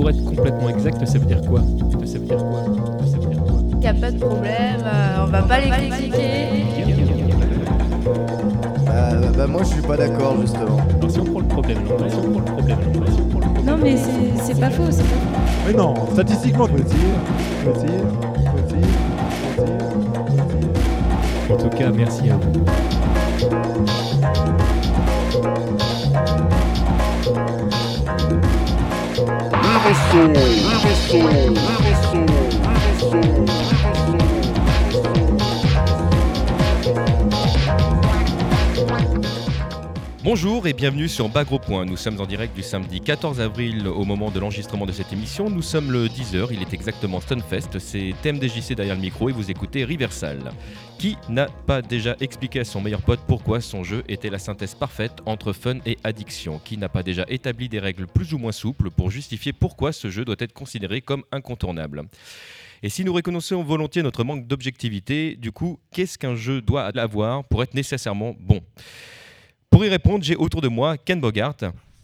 pour être complètement exact, ça veut dire quoi? Ça veut dire quoi? Ça veut dire quoi? Il n'y a pas de problème, euh, on va pas les critiquer. Bah, bah, bah, moi je suis pas d'accord justement. Alors, si on prend le problème, alors, si on prend le problème, alors, si on prend le problème. Non mais c'est c'est pas faux, c'est pas faux. Mais non, statistiquement, petit, petit, petit, petit. En tout cas, merci à vous. Live soul, live soul, live soul, live soul, live soul. Bonjour et bienvenue sur Bagro Point. Nous sommes en direct du samedi 14 avril au moment de l'enregistrement de cette émission. Nous sommes le 10h, il est exactement Stunfest. C'est TMDJC derrière le micro et vous écoutez Riversal. Qui n'a pas déjà expliqué à son meilleur pote pourquoi son jeu était la synthèse parfaite entre fun et addiction? Qui n'a pas déjà établi des règles plus ou moins souples pour justifier pourquoi ce jeu doit être considéré comme incontournable? Et si nous reconnaissons volontiers notre manque d'objectivité, du coup, qu'est-ce qu'un jeu doit avoir pour être nécessairement bon? Pour y répondre, j'ai autour de moi Ken Bogart,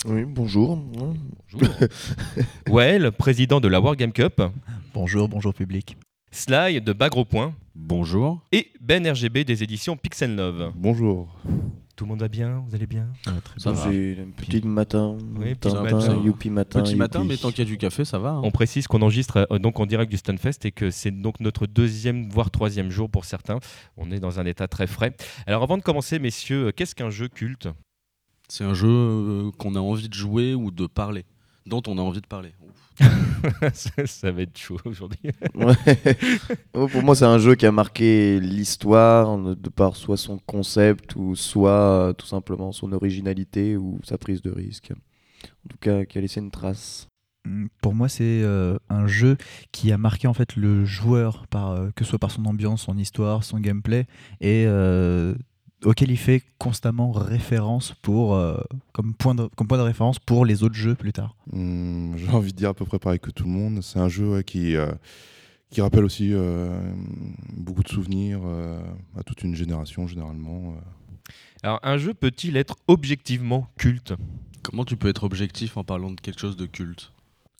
Oui, bonjour. Well, président de la Wargame Cup, Bonjour, bonjour public. Sly de Bagro Point Bonjour. et Ben RGB des éditions Pixel Love. Bonjour. Tout le monde va bien Vous allez bien Ça va. J'ai un petit matin, Oui, petit matin, matin. youpi matin. Petit matin, mais tant qu'il y a du café, ça va. hein. On précise qu'on enregistre euh, donc en direct du Stunfest et que c'est donc notre deuxième voire troisième jour pour certains. On est dans un état très frais. Alors avant de commencer, messieurs, euh, qu'est-ce qu'un jeu culte? C'est un jeu euh, qu'on a envie de jouer ou de parler, dont on a envie de parler. Ouf. ça, ça va être chaud aujourd'hui. Ouais. Oh, Pour moi, c'est un jeu qui a marqué l'histoire de par soit son concept ou soit euh, tout simplement son originalité ou sa prise de risque. En tout cas, qui a laissé une trace. Mm, Pour moi, c'est euh, un jeu qui a marqué en fait le joueur, par, euh, que ce soit par son ambiance, son histoire, son gameplay, et euh, auquel il fait constamment référence pour, euh, comme, point de, comme point de référence pour les autres jeux plus tard. Hum, J'ai envie de dire à peu près pareil que tout le monde. C'est un jeu ouais, qui, euh, qui rappelle aussi euh, beaucoup de souvenirs euh, à toute une génération généralement. euh. Alors un jeu peut-il être objectivement culte? Comment tu peux être objectif en parlant de quelque chose de culte?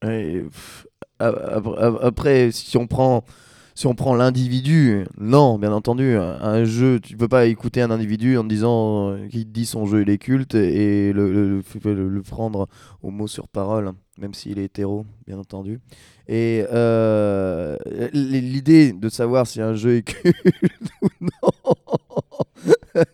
Et, pff, Après, si on prend, si on prend l'individu, non, bien entendu, un, jeu, tu peux pas écouter un individu en disant euh, qu'il dit son jeu il est culte et le, le- le- le- le prendre au mot sur parole, même s'il est hétéro, bien entendu. Et euh, l'idée de savoir si un jeu est culte ou non,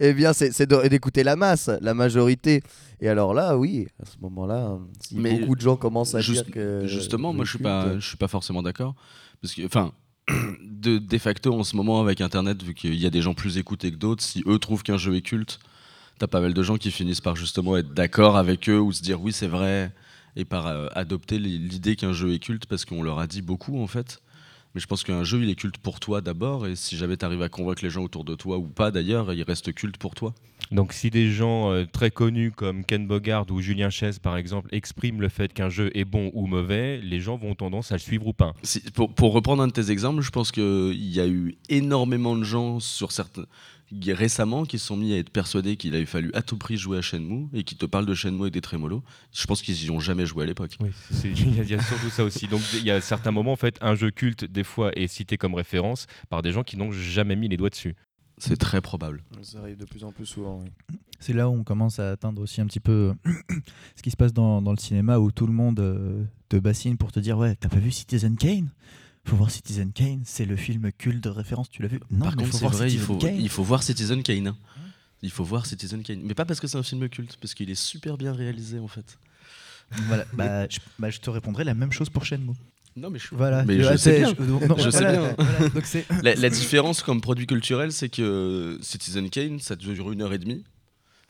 eh bien, c'est d'écouter la masse, la majorité. Et alors là, oui, à ce moment-là, si Mais beaucoup de gens commencent à Juste- dire que Justement, moi je suis pas, je suis pas forcément d'accord, parce que, enfin, de, facto en ce moment avec Internet, vu qu'il y a des gens plus écoutés que d'autres, si eux trouvent qu'un jeu est culte, t'as pas mal de gens qui finissent par justement être d'accord avec eux ou se dire oui c'est vrai et par euh, adopter li- l'idée qu'un jeu est culte parce qu'on leur a dit beaucoup en fait. Mais je pense qu'un jeu il est culte pour toi d'abord et si jamais t'arrives à convaincre les gens autour de toi ou pas d'ailleurs, il reste culte pour toi. Donc si des gens euh, très connus comme Ken Bogard ou Julien Chess par exemple expriment le fait qu'un jeu est bon ou mauvais, les gens vont tendance à le suivre ou pas. Si- pour, pour reprendre un de tes exemples, je pense qu'il y a eu énormément de gens sur certains récemment qui se sont mis à être persuadés qu'il avait fallu à tout prix jouer à Shenmue et qui te parlent de Shenmue et des trémolos. Je pense qu'ils y ont jamais joué à l'époque. Oui, il y, y a surtout ça aussi. Donc il y a certains moments en fait, un jeu culte des fois est cité comme référence par des gens qui n'ont jamais mis les doigts dessus. C'est très probable. Ça arrive de plus en plus souvent. oui. C'est là où on commence à atteindre aussi un petit peu ce qui se passe dans, dans le cinéma où tout le monde euh, te bassine pour te dire Ouais, t'as pas vu Citizen Kane? Faut voir Citizen Kane, c'est le film culte de référence, tu l'as vu? Non, Par mais contre, faut c'est voir vrai, il Citizen faut, Kane. il faut voir Citizen Kane. hein. Il faut voir Citizen Kane. Mais pas parce que c'est un film culte, parce qu'il est super bien réalisé en fait. Voilà, bah, je, bah, je te répondrai la même chose pour Shenmue. Non, mais je, Voilà, mais je sais bien. non, Je sais bien. voilà, donc c'est- La, la différence comme produit culturel, c'est que Citizen Kane, ça dure une heure et demie.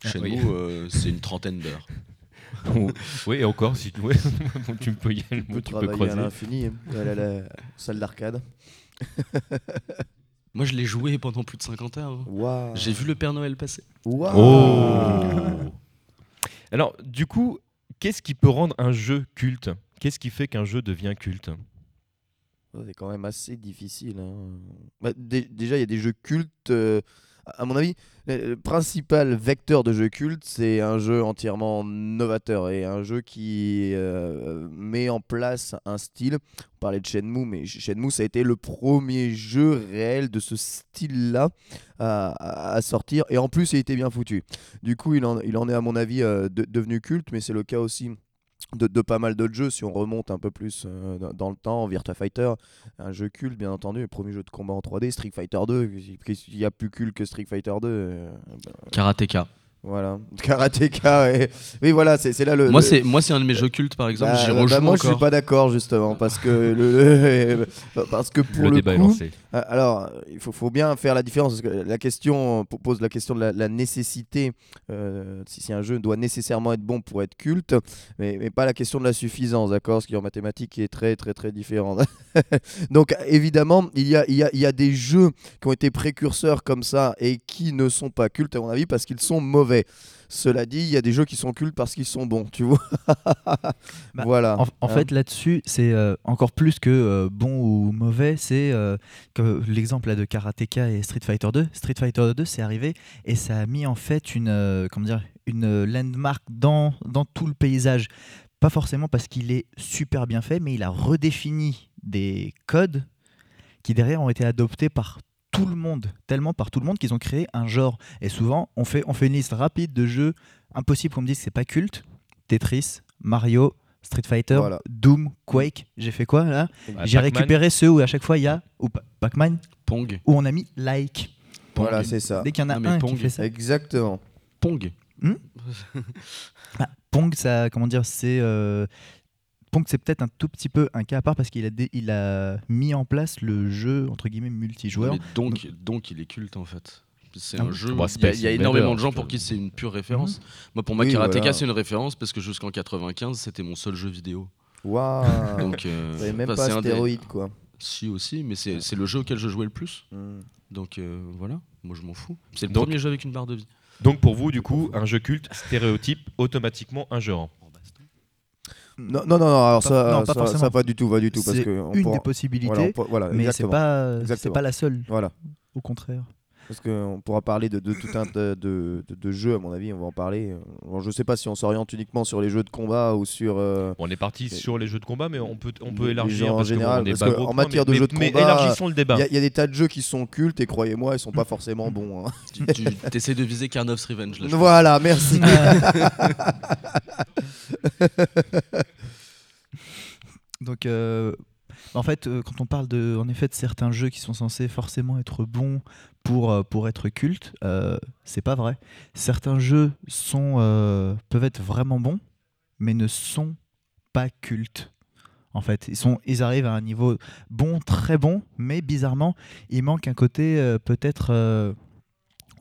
Ah, Chez oui. nous, euh, c'est une trentaine d'heures. oui, et encore, si tu, ouais, tu peux y aller, tu peux travailler à creuser. l'infini, hein, à la salle d'arcade. Moi, je l'ai joué pendant plus de 50 heures. Waouh. J'ai vu le Père Noël passer. Waouh. Oh Alors, du coup, qu'est-ce qui peut rendre un jeu culte? Qu'est-ce qui fait qu'un jeu devient culte C'est quand même assez difficile. hein. Bah, dé- déjà, il y a des jeux cultes euh, à mon avis, le principal vecteur de jeu culte, c'est un jeu entièrement novateur et un jeu qui euh, met en place un style. On parlait de Shenmue, mais Shenmue, ça a été le premier jeu réel de ce style-là à, sortir. Et en plus, il était bien foutu. Du coup, il en, est, à mon avis, euh, de, devenu culte, mais c'est le cas aussi de, pas mal d'autres jeux, si on remonte un peu plus euh, dans le temps, Virtua Fighter, un jeu culte bien entendu, le premier jeu de combat en 3D, Street Fighter 2, il y a plus culte que Street Fighter 2. Euh, Karateka. Voilà, karatéka. Et... Oui, voilà, c'est là le. Moi, c'est moi, c'est un de mes jeux cultes, par exemple. Bah, bah, moi, je suis pas d'accord justement parce que le, parce que pour le, débat coup, est lancé. Euh, alors, il faut, faut, bien faire la différence parce que la question pose la question de la, nécessité. Euh, si, un jeu doit nécessairement être bon pour être culte, mais, mais pas la question de la suffisance, d'accord Ce qui en mathématiques est très très très différent. Donc, évidemment, il y a, il y a il y a des jeux qui ont été précurseurs comme ça et qui ne sont pas cultes à mon avis parce qu'ils sont mauvais. Cela dit, il y a des jeux qui sont cultes parce qu'ils sont bons, tu vois. Bah, voilà. En, hein. fait, là-dessus, c'est euh, encore plus que euh, bon ou mauvais. C'est euh, que l'exemple de Karateka et Street Fighter 2. Street Fighter 2, c'est arrivé et ça a mis en fait une, comment dire, une landmark dans, dans tout le paysage. Pas forcément parce qu'il est super bien fait, mais il a redéfini des codes qui derrière ont été adoptés par tout le monde, tellement par tout le monde qu'ils ont créé un genre. Et souvent, on fait, on fait une liste rapide de jeux impossibles qu'on me dise que c'est pas culte. Tetris, Mario, Street Fighter, Doom, Quake. J'ai fait quoi là J'ai récupéré ceux où à chaque fois il y a ou Pac-Man, Pong, où on a mis like. Voilà, c'est ça. Dès qu'il y en a un qui fait ça. Exactement. Pong. Hmm bah, Pong, ça, comment dire, c'est euh, Pong, c'est peut-être un tout petit peu un cas à part parce qu'il a, il a mis en place le jeu entre guillemets multijoueur. donc, donc, il est culte en fait. C'est Ah un jeu. Bah, Il y a, Space il y a Invader, énormément de gens je pour qui c'est une pure référence. Moi, pour moi, Oui, Karateka, voilà. c'est une référence parce que jusqu'en 95, c'était mon seul jeu vidéo. Waouh. Donc, euh, Vous avez même pas c'est un des- stéroïde, quoi. Si aussi, mais c'est c'est le jeu auquel je jouais le plus. Hmm. Donc euh, voilà, moi je m'en fous. C'est le Donc- premier jeu avec une barre de vie. Donc pour vous, du coup, un jeu culte stéréotype automatiquement un jeu. Non, non, non, alors Pas- ça, non, pas ça, forcément. ça, pas du tout, pas du tout, parce C'est une pourra- des possibilités, voilà, on pourra- voilà, mais c'est pas, pas la seule. Voilà. Au contraire. Parce qu'on pourra parler de, de tout un tas de, de, de jeux, à mon avis, on va en parler. Je sais pas si on s'oriente uniquement sur les jeux de combat ou sur. euh, On est parti sur les jeux de combat, mais on peut, on peut élargir en parce que bon, général, parce en point, matière mais- de jeux de mais combat, élargissons le débat. Il y, a- il y a des tas de jeux qui sont cultes et croyez-moi, ils sont pas forcément bons. hein. Tu, tu essaies de viser Karnov's Revenge. Là, Voilà, merci. Donc, euh, en fait, euh, quand on parle de, en effet, de certains jeux qui sont censés forcément être bons pour, euh, être cultes, euh, c'est pas vrai. Certains jeux sont, peuvent être vraiment bons, mais ne sont pas cultes. En fait, ils, sont, ils arrivent à un niveau bon, très bon, mais bizarrement, il manque un côté peut-être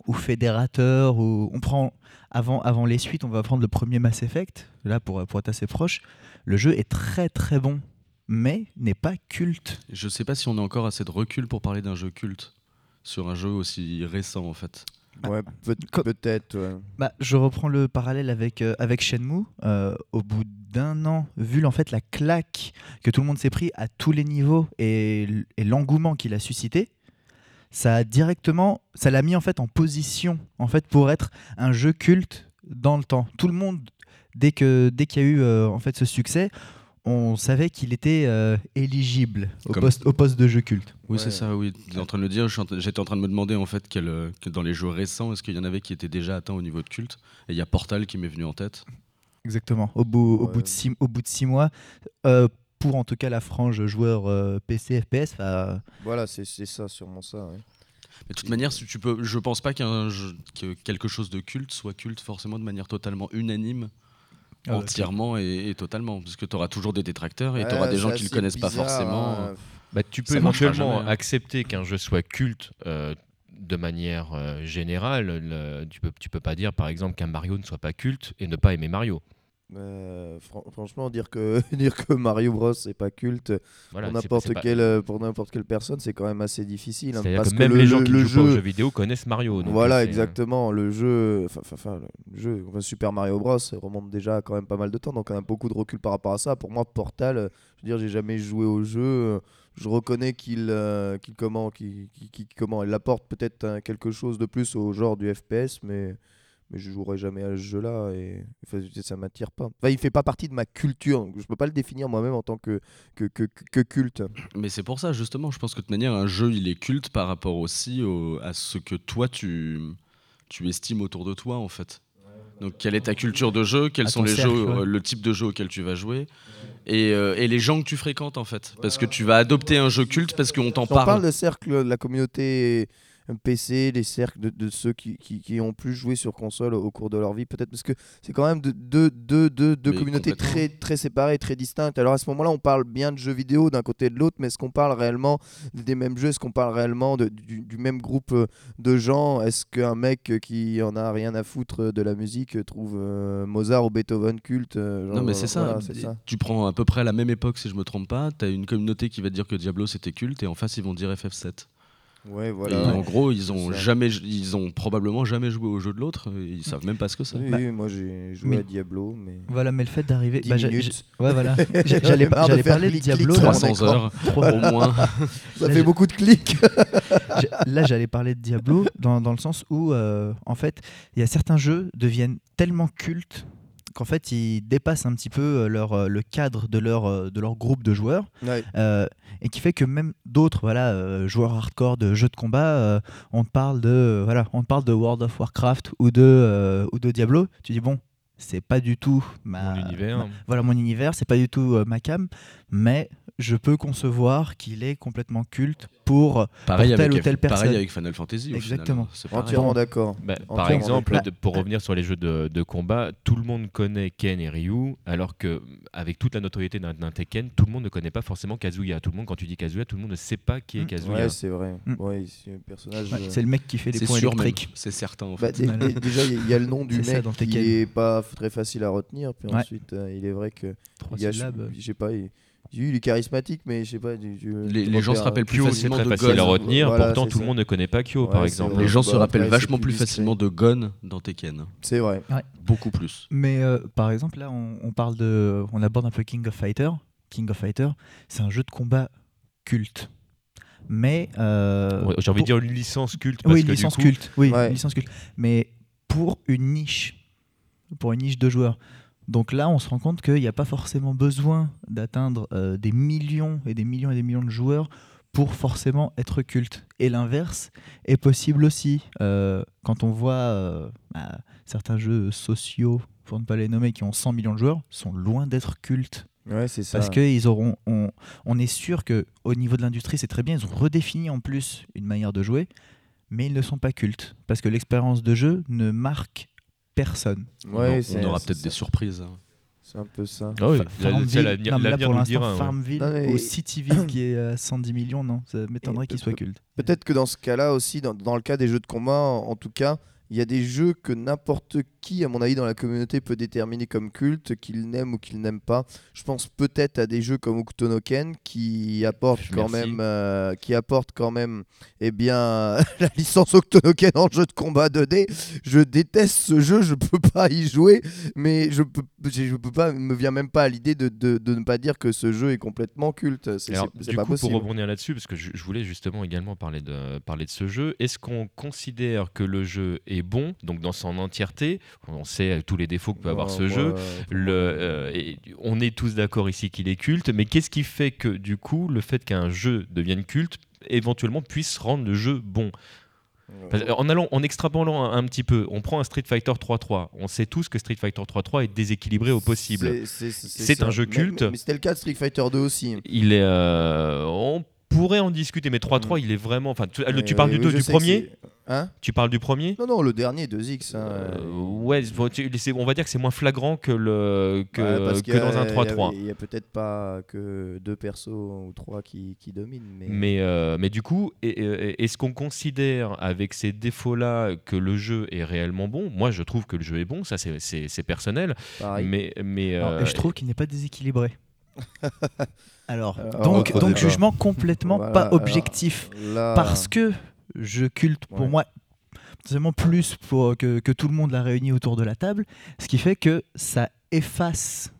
ou fédérateur, ou on prend avant, avant les suites, on va prendre le premier Mass Effect, là pour, pour être assez proche. Le jeu est très très bon, mais n'est pas culte. Je sais pas si on a encore assez de recul pour parler d'un jeu culte sur un jeu aussi récent en fait. ouais, peut- Co- peut-être. ouais. Bah, je reprends le parallèle avec, euh, avec Shenmue. Euh, au bout d'un an, vu en fait la claque que tout le monde s'est pris à tous les niveaux et l'engouement qu'il a suscité, ça a directement, ça l'a mis en fait en position en fait pour être un jeu culte dans le temps. Tout le monde, dès que dès qu'il y a eu euh, en fait ce succès, on savait qu'il était euh, éligible au Comme- poste, au poste de jeu culte. Oui, Ouais. c'est ça, oui. Tu es en train de le dire. J'étais en train de me demander en fait quel, euh, que dans les jeux récents, est-ce qu'il y en avait qui étaient déjà atteints au niveau de culte? Et il y a Portal qui m'est venu en tête. Exactement. Au bout, au bout, de, six, au bout de six mois, euh, pour en tout cas la frange joueur euh, PC FPS, bah, Voilà, c'est ça, sûrement ça. ouais. Mais de toute manière, si tu peux, je pense pas qu'un jeu- que quelque chose de culte soit culte forcément de manière totalement unanime. Ah ouais, entièrement et, et totalement parce que tu auras toujours des détracteurs et tu auras des gens qui le assez connaissent pas forcément hein. Bah, tu peux Ça éventuellement jamais, hein. accepter qu'un jeu soit culte euh, de manière euh, générale. Le- tu, peux, tu peux pas dire, par exemple, qu'un Mario ne soit pas culte et ne pas aimer Mario. Euh, fran- franchement, dire que, dire que Mario Bros c'est pas culte Voilà, pour n'importe pas- quelle, euh, pour n'importe quelle personne, c'est quand même assez difficile. hein, parce que même le, les gens qui le jouent pas aux jeu, jeux vidéo connaissent Mario. donc voilà, euh, exactement. Le jeu, enfin, le jeu, enfin, Super Mario Bros remonte déjà quand même pas mal de temps, donc on a beaucoup de recul par rapport à ça. Pour moi, Portal, euh, je veux dire, j'ai jamais joué au jeu. euh, je reconnais qu'il euh, qu'il comment, qu'il- comment, il apporte peut-être un- quelque chose de plus au genre du FPS, mais mais je jouerai jamais à ce jeu-là et enfin, ça m'attire pas. Enfin, il fait pas partie de ma culture, donc je peux pas le définir moi-même en tant que que, que, que culte. Mais c'est pour ça, justement, je pense que de toute manière, un jeu, il est culte par rapport aussi au- à ce que toi, tu, tu estimes autour de toi, en fait. Donc, quelle est ta culture de jeu Quels À sont les cercle, jeux, ouais. le type de jeu auquel tu vas jouer et, euh, et les gens que tu fréquentes, en fait. Parce que tu vas adopter un jeu culte parce qu'on t'en Si on parle parle. de cercle de la communauté PC, des cercles de, de ceux qui, qui, qui ont plus joué sur console au, cours de leur vie, peut-être parce que c'est quand même de- deux deux- deux Mais communautés très, très séparées, très distinctes. Alors à ce moment-là, on parle bien de jeux vidéo d'un côté et de l'autre, mais est-ce qu'on parle réellement des mêmes jeux? Est-ce qu'on parle réellement de- du, du même groupe euh, de gens? Est-ce qu'un mec qui en a rien à foutre de la musique trouve euh, Mozart ou Beethoven culte euh, genre, Non mais c'est ça. voilà, ça. Tu prends à peu près à la même époque si je me trompe pas. T'as une communauté qui va te dire que Diablo c'était culte et en face ils vont dire FF7. Ouais, Et voilà. en gros ils ont jamais, ils ont probablement jamais joué au jeu de l'autre. Ils savent même pas ce que c'est. Oui, Bah, oui, moi j'ai joué mais- à Diablo, mais. Voilà, mais le fait d'arriver. 10 bah, Ouais, voilà. J'allais parler de clic, Diablo. clic, là. 300 écran. heures au moins. Ça Là, fait beaucoup de clics. Là, j'allais parler de Diablo dans, dans le sens où, euh, en fait, il y a certains jeux deviennent tellement cultes qu'en fait, ils dépassent un petit peu euh, leur, euh, le cadre de leur, euh, de leur groupe de joueurs. Ouais. Euh, et qui fait que même d'autres voilà, joueurs hardcore de jeux de combat, euh, on, te parle de, voilà, on te parle de World of Warcraft ou de, ou de Diablo. Tu dis, bon, c'est pas du tout ma, Mon univers. ma- voilà mon univers, c'est pas du tout euh, ma cam, mais je peux concevoir qu'il est complètement culte pour Pareil telle avec, ou telle personne. pareil avec Final Fantasy. Exactement. final. Pareil. Entièrement d'accord. Bah, par Entièrement exemple, de- pour revenir sur les jeux de, de combat, tout le monde connaît Ken et Ryu, alors que avec toute la notoriété d'un Tekken, tout le monde ne connaît pas forcément Kazuya. Tout le monde, quand tu dis Kazuya, tout le monde ne sait pas qui est Mm. Kazuya. Ouais, c'est vrai. Mm. Ouais, c'est un personnage. Ouais, euh, c'est le mec qui fait les points électriques. c'est certain en bah, fait. déjà, il y, a- il y a le nom du mec dans qui Tekken. est pas très facile à retenir. Puis Ouais. ensuite, euh, il est vrai que. Sais pas, il, il est charismatique, mais je sais pas. du- du- Les- gens se repères- rappellent plus Kyo, c'est facilement très de facile à retenir, Voilà, pourtant tout le monde ne connaît pas Kyo, Ouais, par exemple. vrai. Les gens se Bah, rappellent après, vachement plus facilement de Gon dans Tekken. C'est vrai. Beaucoup plus. Mais euh, par exemple, là, on, on parle de, on aborde un peu King of Fighter. King of Fighter, c'est un jeu de combat culte. Mais euh, Ouais, J'ai envie de pour- dire une licence culte. Parce oui, que une du licence coup, culte. Oui, Ouais. une licence culte. Mais pour une niche, pour une niche de joueurs. Donc là, on se rend compte qu'il n'y a pas forcément besoin d'atteindre euh, des millions et des millions et des millions de joueurs pour forcément être culte. Et l'inverse est possible aussi. Euh, quand on voit euh, bah, certains jeux sociaux, pour ne pas les nommer, qui ont 100 millions de joueurs, sont loin d'être cultes. Ouais, c'est ça. Parce qu'ils auront, on, on est sûr que au niveau de l'industrie, c'est très bien. Ils ont redéfini en plus une manière de jouer, mais ils ne sont pas cultes parce que l'expérience de jeu ne marque personne. Ouais, on aura peut-être des surprises. hein. C'est un peu ça. Ah oui, la- Farmville- non, mais là, pour l'instant. Farmville Non, mais- ou Cityville qui est à 110 millions, non, ça m'étonnerait qu'il soit culte. Peut-être que dans ce cas-là aussi, dans, dans le cas des jeux de combat, en, en tout cas, il y a des jeux que n'importe qui, à mon avis, dans la communauté peut déterminer comme culte, qu'il n'aime ou qu'il n'aime pas. Je pense peut-être à des jeux comme Okutonoken qui apportent quand même, euh, qui apportent quand même, eh bien, la licence Okutonoken en jeu de combat 2D. Je déteste ce jeu, je peux pas y jouer, mais je peux, je peux pas, me vient même pas à l'idée de, de- de ne pas dire que ce jeu est complètement culte. C'est pas coup, possible. pour rebondir là-dessus, parce que je, je voulais justement également parler de, parler de ce jeu, est-ce qu'on considère que le jeu est bon, donc dans son entièreté On sait tous les défauts que peut avoir ce jeu. euh, Le, euh, et on est tous d'accord ici qu'il est culte, mais qu'est-ce qui fait que du coup, le fait qu'un jeu devienne culte, éventuellement puisse rendre le jeu bon? En allant, en extrapolant un, un petit peu, on prend un Street Fighter 3.3. On sait tous que Street Fighter 3.3 est déséquilibré au possible. C'est- un jeu culte. Mais, mais c'était le cas de Street Fighter 2 aussi. Il est, euh, on pourrait en discuter, mais 3.3, il est vraiment. Enfin, tu, le- tu parles du oui, 2 je du premier Hein? Tu parles du premier? Non, non, le dernier 2X. hein, Euh, ouais, on va dire que c'est moins flagrant que, le, que, ouais, a- dans un il y a- 3.3. Il y a, peut-être pas que deux persos ou trois qui, qui dominent. Mais, Mais, euh, mais du coup, est-ce qu'on considère avec ces défauts-là que le jeu est réellement bon? Moi, je trouve que le jeu est bon, ça c'est- c'est c'est personnel. pareil. Mais, mais Alors, euh, et je trouve qu'il n'est pas déséquilibré. Alors, Alors, donc, jugement complètement Voilà, pas objectif. Là, parce que je culte pour Ouais. moi plus pour que, que tout le monde l'a réuni autour de la table, ce qui fait que ça efface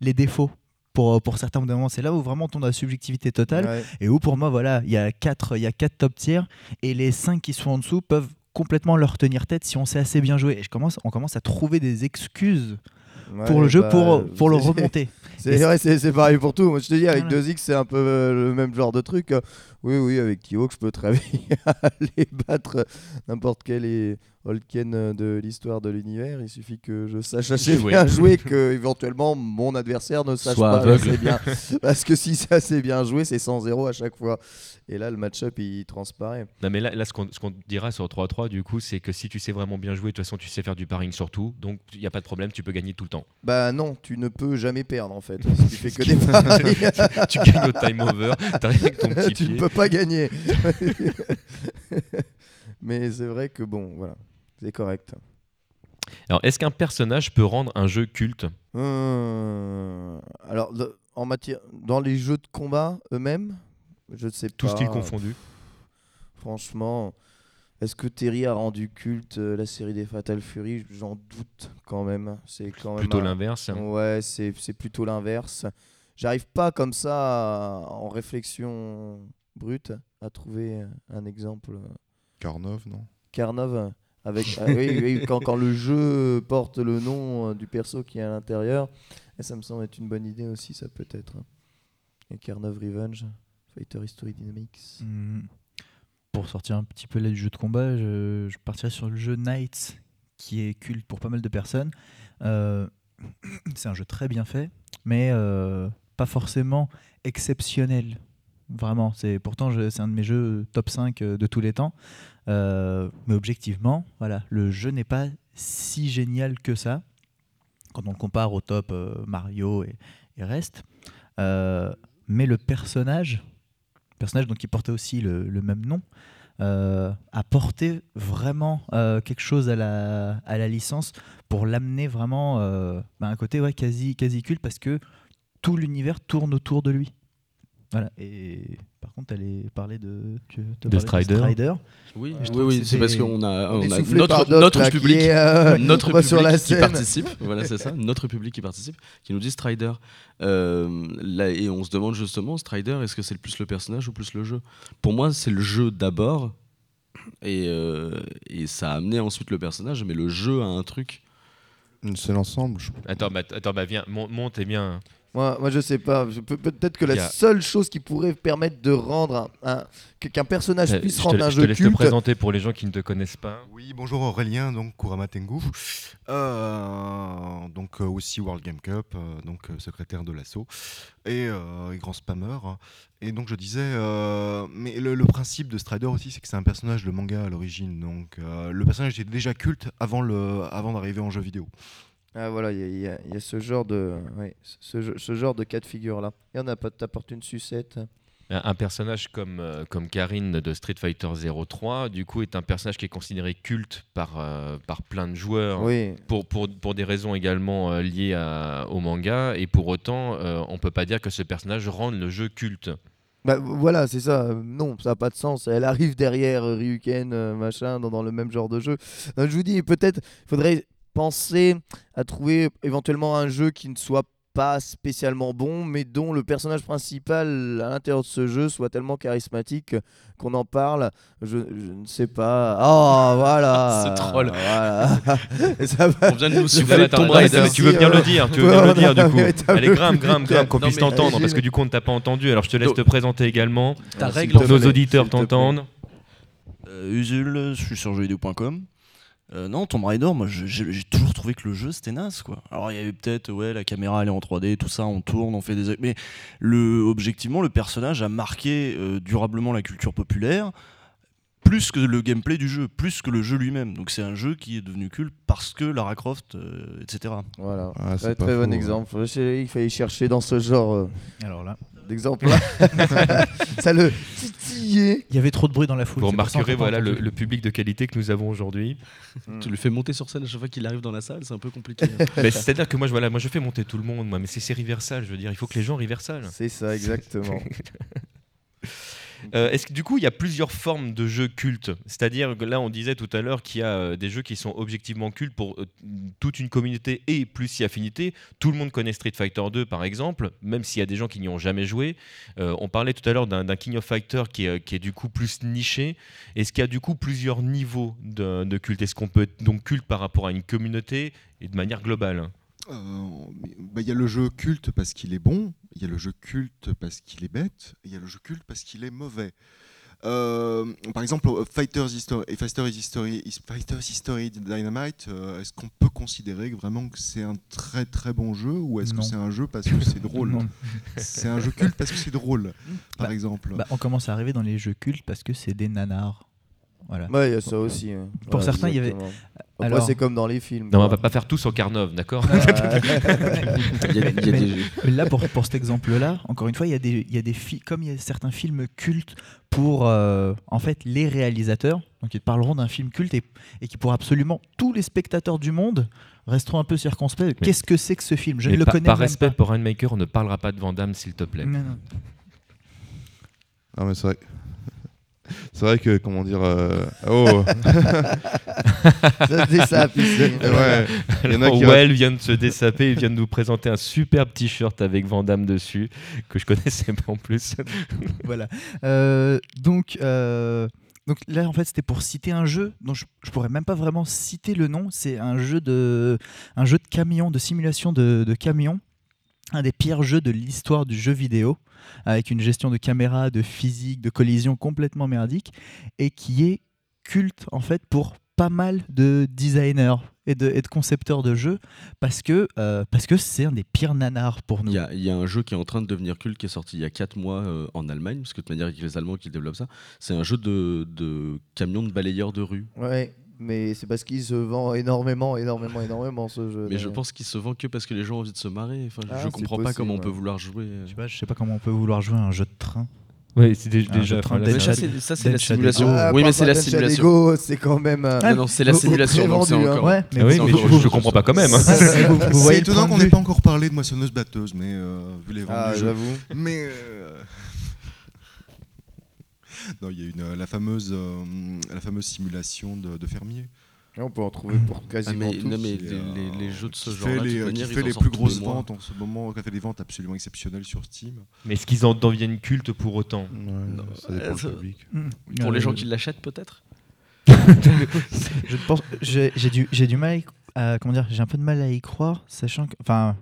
les défauts pour, pour certains moments. C'est là où vraiment on la subjectivité totale. Ouais. Et où pour moi, voilà, il y a quatre, il y a quatre top tiers et les cinq qui sont en dessous peuvent complètement leur tenir tête si on sait assez bien jouer. Et je commence, on commence à trouver des excuses pour le jeu bah, pour, pour le remonter. C'est Et vrai, c'est c'est pareil pour tout. Moi, je te dis, avec Voilà. 2X, c'est un peu euh, le même genre de truc. Euh, Oui, oui, avec T-Hawk, je peux très bien aller battre n'importe quel é- Holken euh, de l'histoire de l'univers. Il suffit que je sache assez Jouer. bien jouer que éventuellement mon adversaire ne sache Soit pas assez bien. Parce que si c'est assez bien joué, c'est 100-0 à chaque fois. Et là, le match-up, il transparaît. Non mais là, là ce qu'on dira sur 3-3 du coup c'est que si tu sais vraiment bien jouer, de toute façon tu sais faire du paring sur tout, donc il n'y a pas de problème, tu peux gagner tout le temps. Bah non, tu ne peux jamais perdre en fait. Si tu fais que des paris, tu gagnes au time over, t'arrives avec ton petit tu ne peux pas gagner. Mais c'est vrai que bon, voilà, c'est correct. Alors est-ce qu'un personnage peut rendre un jeu culte? Euh, alors, en matière, dans les jeux de combat eux-mêmes, je ne sais Tout pas. style confondu. Franchement, est-ce que Terry a rendu culte euh, la série des Fatal Fury? J'en doute quand même. C'est quand même Plutôt un- l'inverse. Ouais, c'est c'est plutôt l'inverse. J'arrive pas comme ça, à- en réflexion brute, à trouver un exemple. Carnov, non? Carnov, avec, ah oui, oui, quand, quand le jeu porte le nom euh, du perso qui est à l'intérieur, et ça me semble être une bonne idée aussi, ça peut être. Et Carnov Revenge, Fighter History Dynamics. Hmm. Pour sortir un petit peu là du jeu de combat, je, je partirais sur le jeu Knights, qui est culte pour pas mal de personnes. Euh, c'est un jeu très bien fait, mais euh, pas forcément exceptionnel. Vraiment, c'est pourtant c'est un de mes jeux top 5 euh, de tous les temps. Euh, mais objectivement, voilà, le jeu n'est pas si génial que ça quand on le compare au top euh, Mario et, reste. Euh, mais le personnage, personnage donc qui portait aussi le, même nom, euh, a porté vraiment euh, quelque chose à la, à la licence pour l'amener vraiment euh, bah, à un côté quasi, quasi culte parce que tout l'univers tourne autour de lui. Voilà. Et par contre, elle parlé de, tu- t'as De parlé Strider. Oui, oui, c'est parce qu'on a, On notre, notre là, qui public, est, euh, notre pas sur public la qui scène. participe, voilà c'est ça, notre public qui participe, qui nous dit Strider. Euh, là, et on se demande justement, Strider, est-ce que c'est plus le personnage ou plus le jeu? Pour moi, c'est le jeu d'abord, et, euh, et ça a amené ensuite le personnage, mais le jeu a un truc. C'est l'ensemble. je- Attends, bah, attends, bah viens, mon- monte et bien. Moi, moi, je sais pas. Je Peut-être que la a- seule chose qui pourrait permettre de rendre un, qu'un personnage Euh, puisse je te, rendre un je te jeu laisse te culte. présenter pour les gens qui ne te connaissent pas. Oui, bonjour Aurélien, donc Kurama Tengu, Euh, donc euh, aussi World Game Cup, euh, donc secrétaire de l'assaut et, euh, et grand spammer. Et donc je disais, euh, mais le, le principe de Strider aussi, c'est que c'est un personnage de manga à l'origine, donc euh, le personnage était déjà culte avant le, avant d'arriver en jeu vidéo. Ah voilà, il y, a- il y il y ce genre de, ouais, ce, genre de cas de figure là. Et on a pas t'apporte une sucette. Un, un personnage comme, euh, comme Karine de Street Fighter 03, du coup, est un personnage qui est considéré culte par, euh, par plein de joueurs. Oui. Pour, pour, pour des raisons également euh, liées à- au manga, et pour autant, on peut pas dire que ce personnage rende le jeu culte. Bah voilà, c'est ça. Non, ça n'a pas de sens. Elle arrive derrière Ryuken, machin, dans, dans le même genre de jeu. Je vous dis, peut-être faudrait penser à trouver éventuellement un jeu qui ne soit pas spécialement bon, mais dont le personnage principal à l'intérieur de ce jeu soit tellement charismatique qu'on en parle. Je, je ne sais pas. Oh, voilà. Ce troll. Voilà. Ça va- On vient de nous souffler Tomb mais tu veux bien le dire, tu veux bien le dire a du coup. Allez, grimpe, grimpe, grimpe, qu'on puisse t'entendre, parce que du coup, on ne t'a pas entendu. Alors, je te laisse Donc- te présenter également, Ta règle pour que nos auditeurs t'entendent. Euh, Usul, je suis sur jeuxvideo.com. Euh, non, Tomb Raider, moi j'ai j'ai toujours trouvé que le jeu c'était naze quoi. Alors il y avait peut-être, ouais, la caméra elle est en 3D, tout ça, on tourne, on fait des. Mais le, objectivement, le personnage a marqué euh, durablement la culture populaire, plus que le gameplay du jeu, plus que le jeu lui-même. Donc c'est un jeu qui est devenu culte parce que Lara Croft, euh, etc. Voilà. Ah, c'est Très, bon ouais. exemple. Il fallait chercher dans ce genre euh, Alors là, d'exemple-là. ça le titillait. il y avait trop de bruit dans la foule. Vous remarquerez voilà, le, public de qualité que nous avons aujourd'hui. Tu le fais monter sur scène à chaque fois qu'il arrive dans la salle, c'est un peu compliqué. Mais C'est-à-dire que moi je, voilà, moi, je fais monter tout le monde, moi, mais c'est c'est Riversal, je veux dire, il faut que les gens Riversal. C'est ça, exactement. Euh, Est-ce que du coup, il y a plusieurs formes de jeux cultes C'est-à-dire là, on disait tout à l'heure qu'il y a euh, des jeux qui sont objectivement cultes pour euh, toute une communauté et plus si affinité. Tout le monde connaît Street Fighter 2, par exemple, même s'il y a des gens qui n'y ont jamais joué. On parlait tout à l'heure d'un King of Fighter qui est, qui est du coup plus niché. Est-ce qu'il y a du coup plusieurs niveaux de, de culte? Est-ce qu'on peut être donc culte par rapport à une communauté et de manière globale? Euh, bah, Il y a le jeu culte parce qu'il est bon, il y a le jeu culte parce qu'il est bête, et il y a le jeu culte parce qu'il est mauvais. Euh, par exemple, Fighters History, Fighters History, Is- Fighters History Dynamite, euh, est-ce qu'on peut considérer que vraiment que c'est un très très bon jeu ou est-ce que c'est un jeu parce que c'est drôle? C'est un jeu culte parce que c'est drôle, par Bah, exemple. Bah, on commence à arriver dans les jeux cultes parce que c'est des nanars. Voilà. Ouais, il y a ça aussi. ouais. Pour certains, il y avait-. Après, Alors- c'est comme dans les films. Non, on va pas faire tous en Carnov, d'accord là, pour, pour cet exemple-là, encore une fois, il y a des, il y a des comme il y a certains films cultes pour euh, en fait les réalisateurs, donc ils parleront d'un film culte et, et qui pour absolument tous les spectateurs du monde resteront un peu circonspects. Qu'est-ce que c'est que ce film? Je ne le par, connais par même respect pas. pour Rainmaker, on ne parlera pas de Vandame, s'il te plaît. Non, non. Ah, mais c'est vrai. C'est vrai que, comment dire. euh, Oh Ça se dessape. Ouais, il y en a Alors, qui. Well vient de se dessaper, il vient de nous présenter un superbe t-shirt avec Vandame dessus, que je connaissais pas en plus. voilà. Euh, donc, euh, donc là, en fait, c'était pour citer un jeu dont je, je pourrais même pas vraiment citer le nom. C'est un jeu de, un jeu de camion, de simulation de, de camion. Un des pires jeux de l'histoire du jeu vidéo, avec une gestion de caméra, de physique, de collision complètement merdique, et qui est culte en fait pour pas mal de designers et de, et de concepteurs de jeux, parce que euh, parce que c'est un des pires nanars pour nous. Il y, a, il y a un jeu qui est en train de devenir culte qui est sorti il y a 4 mois euh, en Allemagne, parce que de toute manière, il y a les Allemands qui développent ça. C'est un jeu de, de camion de balayeur de rue. Ouais, mais c'est parce qu'il se vend énormément, énormément, énormément ce jeu. Mais je pense qu'il se vend que parce que les gens ont envie de se marrer. Enfin, Ah, je comprends pas comment on peut vouloir jouer. Je sais pas, je sais pas comment on peut vouloir jouer à un jeu de train. Oui, c'est dé- Un jeu déjà. de train Mais ça, c'est la simulation. Ah, oui, mais c'est la simulation. Lego, c'est quand même. euh, Non, non, c'est la simulation, donc c'est prévendu, hein. encore. Ouais, mais Ah oui, mais je, je comprends pas quand même. hein. C'est- vous C'est étonnant qu'on n'ait pas encore parlé de moissonneuse batteuse, mais euh, vu les ventes Ah, j'avoue. Mais euh, non, il y a une, euh, la fameuse, euh, la fameuse simulation de, de fermier. Et On peut en trouver pour Ah, quasiment mais, tous. non, mais qui, les, euh, les- les jeux de ce qui genre-là, fait les, toute qui manière, fait les plus grosses ventes en ce moment, qui a fait des ventes absolument exceptionnelles sur Steam. Mais est-ce qu'ils en deviennent cultes pour autant? Ouais, ça dépend Euh, du public. Mm. Pour les gens qui l'achètent, peut-être? Je pense, j'ai j'ai du, j'ai du mal, comment dire, j'ai un peu de mal à y croire, sachant que, enfin,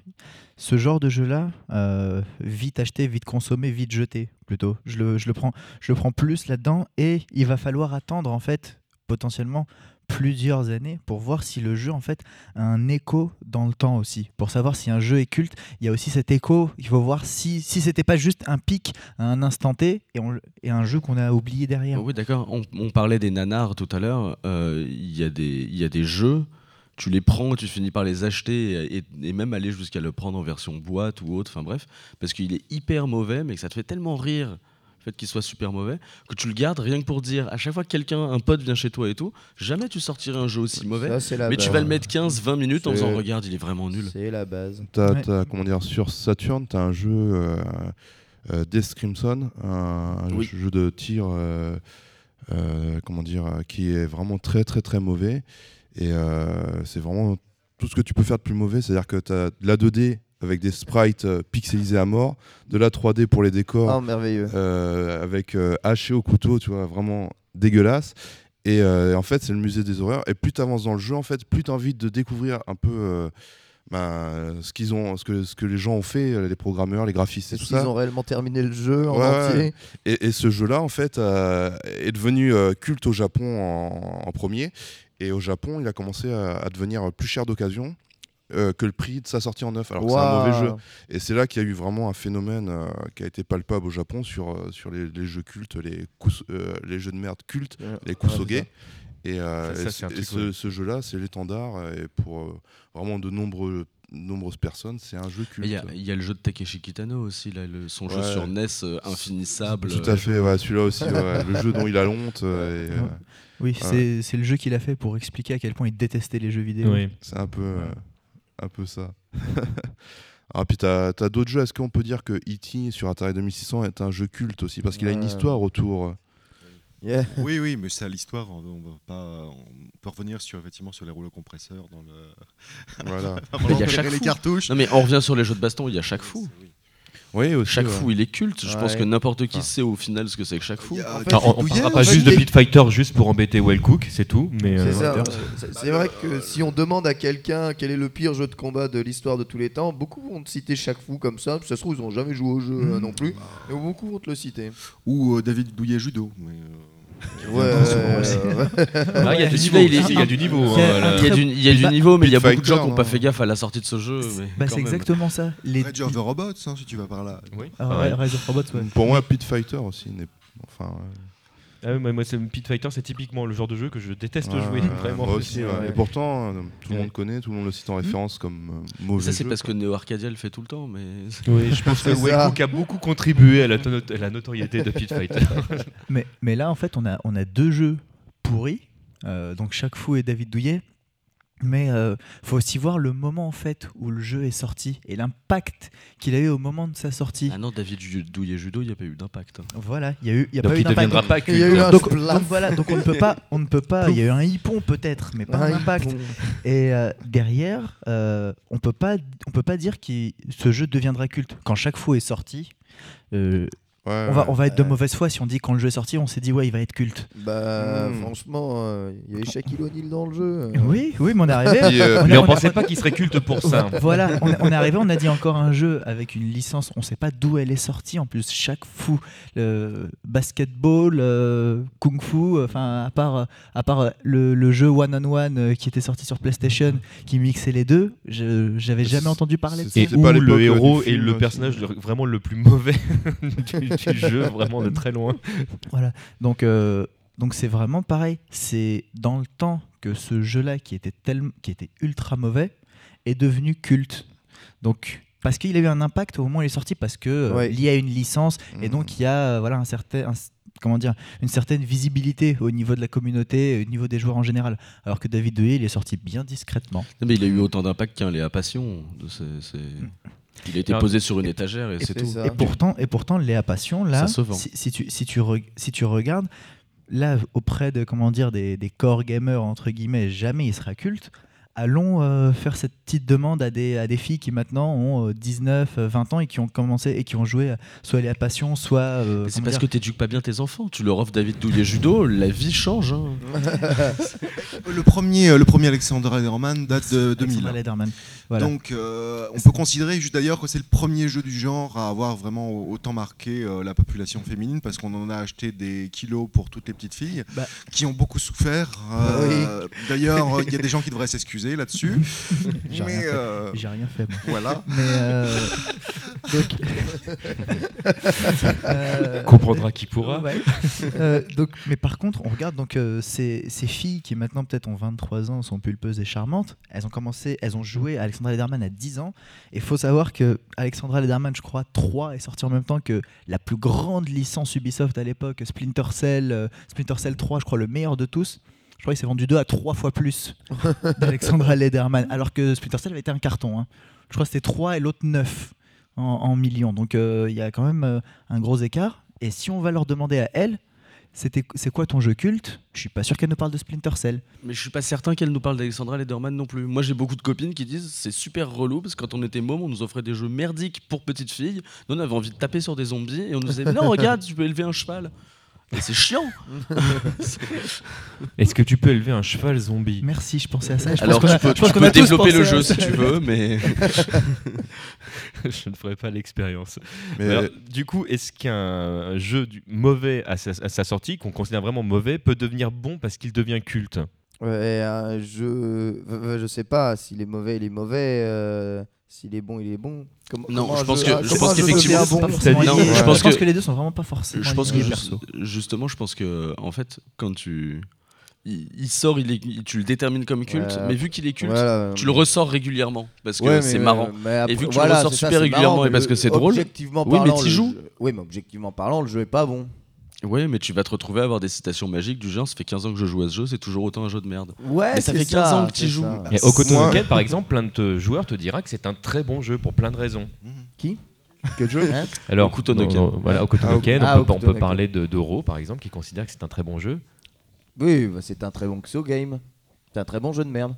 ce genre de jeu-là, euh, vite acheté, vite consommé, vite jeté, plutôt. Je le, je le prends, je le prends plus là-dedans, et il va falloir attendre en fait, potentiellement plusieurs années pour voir si le jeu en fait a un écho dans le temps aussi pour savoir si un jeu est culte il y a aussi cet écho il faut voir si si c'était pas juste un pic à un instant T et, un jeu qu'on a oublié derrière Oui, d'accord. On, parlait des nanars tout à l'heure. Euh, il y a des jeux, tu les prends, tu finis par les acheter et, même aller jusqu'à le prendre en version boîte ou autre, enfin bref, parce qu'il est hyper mauvais, mais que ça te fait tellement rire le fait qu'il soit super mauvais, que tu le gardes rien que pour dire, à chaque fois que quelqu'un, un pote vient chez toi et tout, jamais tu sortirais un jeu aussi mauvais. Ça, c'est la Mais tu base. vas le mettre 15-20 minutes en faisant regarde, il est vraiment nul. C'est la base. T'as, Ouais. t'as, comment dire, sur Saturn, tu as un jeu euh, euh, Death Crimson, un, un Oui. jeu de tir euh, euh, comment dire, qui est vraiment très très très mauvais. Et euh, c'est vraiment tout ce que tu peux faire de plus mauvais, c'est-à-dire que tu as de la 2D avec des sprites euh, pixelisés à mort, de la 3D pour les décors, Oh, merveilleux. euh, avec euh, haché au couteau, tu vois, vraiment dégueulasse. Et euh, en fait, c'est le musée des horreurs. Et plus tu avances dans le jeu, en fait, plus tu as envie de découvrir un peu ben, ce, qu'ils ont, ce, que, ce que les gens ont fait, les programmeurs, les graphistes et tout ça. ont réellement terminé le jeu en Ouais, entier? Et, et ce jeu-là, en fait, euh, est devenu euh, culte au Japon en, en premier. Et au Japon, il a commencé à, à devenir plus cher d'occasion. euh, que le prix de sa sortie en neuf, alors que c'est un mauvais jeu. Et c'est là qu'il y a eu vraiment un phénomène euh, qui a été palpable au Japon sur, euh, sur les, les jeux cultes, les, kus- euh, les jeux de merde cultes, Ouais, les kusoge. et Ça, ça, et c'est un ce- et truc, ce, ouais. ce jeu-là, c'est l'étendard. Et pour vraiment de nombreux, nombreuses personnes, c'est un jeu culte. Il y, a- il y a le jeu de Takeshi Kitano aussi, là, le- son jeu Ouais. sur NES euh, infinissable. Tout à fait, ouais, celui-là aussi, ouais, le jeu dont il a honte. euh, et, euh. Oui, Ouais. c'est le jeu qu'il a fait pour expliquer à quel point il détestait les jeux vidéo. Oui. c'est un peu, euh, un peu ça. Ah, puis t'as as, d'autres jeux. Est-ce qu'on peut dire que E.T. sur Atari 2600 est un jeu culte aussi? Parce qu'il a une histoire autour. Yeah. Oui, oui, mais c'est à l'histoire. On, on va pas, on peut revenir sur effectivement sur les rouleaux compresseurs dans le. Voilà. Il y a chaque les fou. cartouches. Non mais on revient sur les jeux de baston, il y a chaque fou. Oui, aussi. Chaque ouais. fou, il est culte. Je pense que n'importe qui Enfin. sait au final ce que c'est que chaque fou. Fait, Enfin, on, Douillet, parlera en pas fait, juste de Pit Fighter juste pour embêter Well Cook, c'est tout. Mais C'est euh, ça. C'est- vrai que si on demande à quelqu'un quel est le pire jeu de combat de l'histoire de tous les temps, beaucoup vont te citer chaque fou comme ça. Ça se trouve, ils n'ont jamais joué au jeu euh, non plus. Mais beaucoup vont te le citer. Ou euh, David Douillet judo. Mais, euh, Ouais, euh, Ah, il y a du niveau. il est- aussi, il y a du niveau. Il y a- hein, là. Il y a du, il y a du niveau, mais il y a beaucoup de gens qui n'ont pas hein. fait gaffe à la sortie de ce jeu. Bah, c'est même. exactement ça. Les... Rage of the Robots, hein, si tu vas par là. Oui. Ah, Ouais. Rise of Robots, ouais. Pour moi, Pit Fighter aussi. n'est- Enfin, ouais. Ah ouais, moi, moi, c'est Pit Fighter, c'est typiquement le genre de jeu que je déteste Ouais, jouer. Vraiment. Moi aussi, ouais. Ouais. Et pourtant, euh, tout le Ouais. monde connaît, tout le monde le cite en référence comme euh, mauvais. Ça, c'est parce que. Neo Arcadia le fait tout le temps. Mais Oui, je pense que C'est ça. Well Cook a beaucoup contribué à la, to- à la notoriété de Pit Fighter. Mais, mais là, en fait, on a, on a deux jeux pourris. euh, donc, chaque fou et David Douillet. Mais euh, faut aussi voir le moment en fait où le jeu est sorti et l'impact qu'il a eu au moment de sa sortie. ah non, David Douillet judo, il n'y a pas eu d'impact. hein. Voilà, il y a eu, il y a Donc pas eu il d'impact. deviendra pas Il y a eu culte. un Donc, donc voilà, donc on ne peut pas, on ne peut pas. Il y a eu un hippon peut-être, mais pas un impact. Et euh, derrière, euh, on peut pas, on peut pas dire que ce jeu deviendra culte. Quand chaque fou est sorti, euh, Ouais, on va, on va être de Ouais. mauvaise foi si on dit quand le jeu est sorti, on s'est dit ouais, il va être culte. Bah, Hmm. franchement, euh, il y avait Shaquille O'Neal dans le jeu. euh. Oui, oui, mais on est arrivé. Euh, on Mais on pensait pas qu'il serait culte pour ça. Voilà, on, est- on est arrivé, on a dit encore un jeu avec une licence, on sait pas d'où elle est sortie en plus, chaque fou, euh, basketball, euh, kung fu, enfin à part, à part euh, le, le jeu One on One euh, qui était sorti sur PlayStation qui mixait les deux, je j'avais jamais entendu parler de ça. Et pas le euh, héros film, le aussi. personnage le- vraiment le plus mauvais du, du jeu, vraiment de très loin. Voilà. Donc, euh, donc c'est vraiment pareil. C'est dans le temps que ce jeu-là, qui était tellement, qui était ultra mauvais, est devenu culte. Donc parce qu'il a eu un impact au moment où il est sorti, parce que euh, Ouais. lié à une licence, et Mhm. donc il y a euh, voilà un certain, un- comment dire, une certaine visibilité au niveau de la communauté, au niveau des joueurs en général. Alors que David Douillet, il est sorti bien discrètement. Non, mais il a eu autant d'impact qu'un Léa Passion. de ces- ces- Il a été posé sur une étagère et c'est C'est tout. ça. Et pourtant, et pourtant, Léa Passion, là, si, si tu, si, tu re- si tu regardes, là, auprès de, comment dire, des, des core gamers, entre guillemets, jamais il sera culte. Allons euh, faire cette petite demande à des, à des filles qui maintenant ont euh, 19, euh, 20 ans et qui ont commencé et qui ont joué à- soit Léa Passion, soit. euh, C'est parce dire, que t'éduques pas bien tes enfants. Tu leur offres David Douillet judo, la vie change. hein. Le premier, euh, le premier Alexander Lederman date de 2000. Alexandra Lederman. Voilà. Donc, euh, on peut considérer juste d'ailleurs que c'est le premier jeu du genre à avoir vraiment autant marqué euh, la population féminine parce qu'on en a acheté des kilos pour toutes les petites filles Bah. qui ont beaucoup souffert. Euh, D'ailleurs, il y a des gens qui devraient s'excuser là-dessus. J'ai rien Mais fait. euh, J'ai rien fait. moi. voilà. Mais. euh, donc. Euh, Comprendra qui pourra. Ouais. Euh, donc, mais par contre, on regarde donc euh, ces, ces filles qui maintenant peut-être ont 23 ans, sont pulpeuses et charmantes. Elles ont commencé, elles ont joué à Alexandra Lederman à 10 ans. Et il faut savoir que Alexandra Lederman, je crois, 3 est sorti en même temps que la plus grande licence Ubisoft à l'époque, Splinter Cell, euh, Splinter Cell 3, je crois le meilleur de tous. Crois qu'il s'est vendu 2 à 3 fois plus d'Alexandra Lederman, alors que Splinter Cell avait été un carton. hein. Je crois que c'était 3 et l'autre 9 en, en millions. Donc euh, il y a quand même euh, un gros écart. Et si on va leur demander à elle, c'était c'est quoi ton jeu culte? Je suis pas sûr qu'elle nous parle de Splinter Cell. Mais je suis pas certain qu'elle nous parle d'Alexandra Lederman non plus. Moi j'ai beaucoup de copines qui disent c'est super relou parce que quand on était môme on nous offrait des jeux merdiques pour petites filles. Nous on avait envie de taper sur des zombies et on nous disait non regarde tu peux élever un cheval. Et c'est chiant. Est-ce que tu peux élever un cheval zombie Merci, je pensais à ça. Je Alors pense tu a- peux, je pense tu peux développer le jeu si tu veux mais Je ne ferai pas l'expérience. Mais Alors, du coup, est-ce qu'un jeu du- mauvais à sa, à sa sortie, qu'on considère vraiment mauvais, peut devenir bon parce qu'il devient culte? Ouais, un jeu. euh, Je sais pas, s'il est mauvais, il est mauvais. euh, S'il est bon, il est bon. Comment- Non, comment je un pense jeu- que- ah, je pense qu'effectivement, bon Non, je je pense que- que les deux sont vraiment pas forcément je pense que liés, ju- perso. justement je pense que en fait quand tu il, il sort il est, tu le détermines comme culte Ouais. mais vu qu'il est culte Voilà. tu le ressors régulièrement parce que Ouais, c'est euh, marrant. mais après- vu que tu le ressors ça, super régulièrement marrant, et parce que c'est drôle. Objectivement Oui, mais parlant, le joues. jeu- Oui, mais objectivement parlant, le jeu est pas bon. Ouais, mais tu vas te retrouver à avoir des citations magiques du genre ça fait 15 ans que je joue à ce jeu, c'est toujours autant un jeu de merde. Ouais, Mais ça c'est fait 15 ans que tu joues. Et Hokuto no Moi- Ken, par exemple, plein de te- joueurs te dira que c'est un très bon jeu pour plein de raisons. Quel jeu Hein? Alors, Hokuto no non, Ken. non, voilà, no Ah, Ken, ah, on peut, on Hokuto peut parler de d'Euro, par exemple, qui considère que c'est un très bon jeu. Oui, bah, c'est un très bon Xo game. C'est un très bon jeu de merde.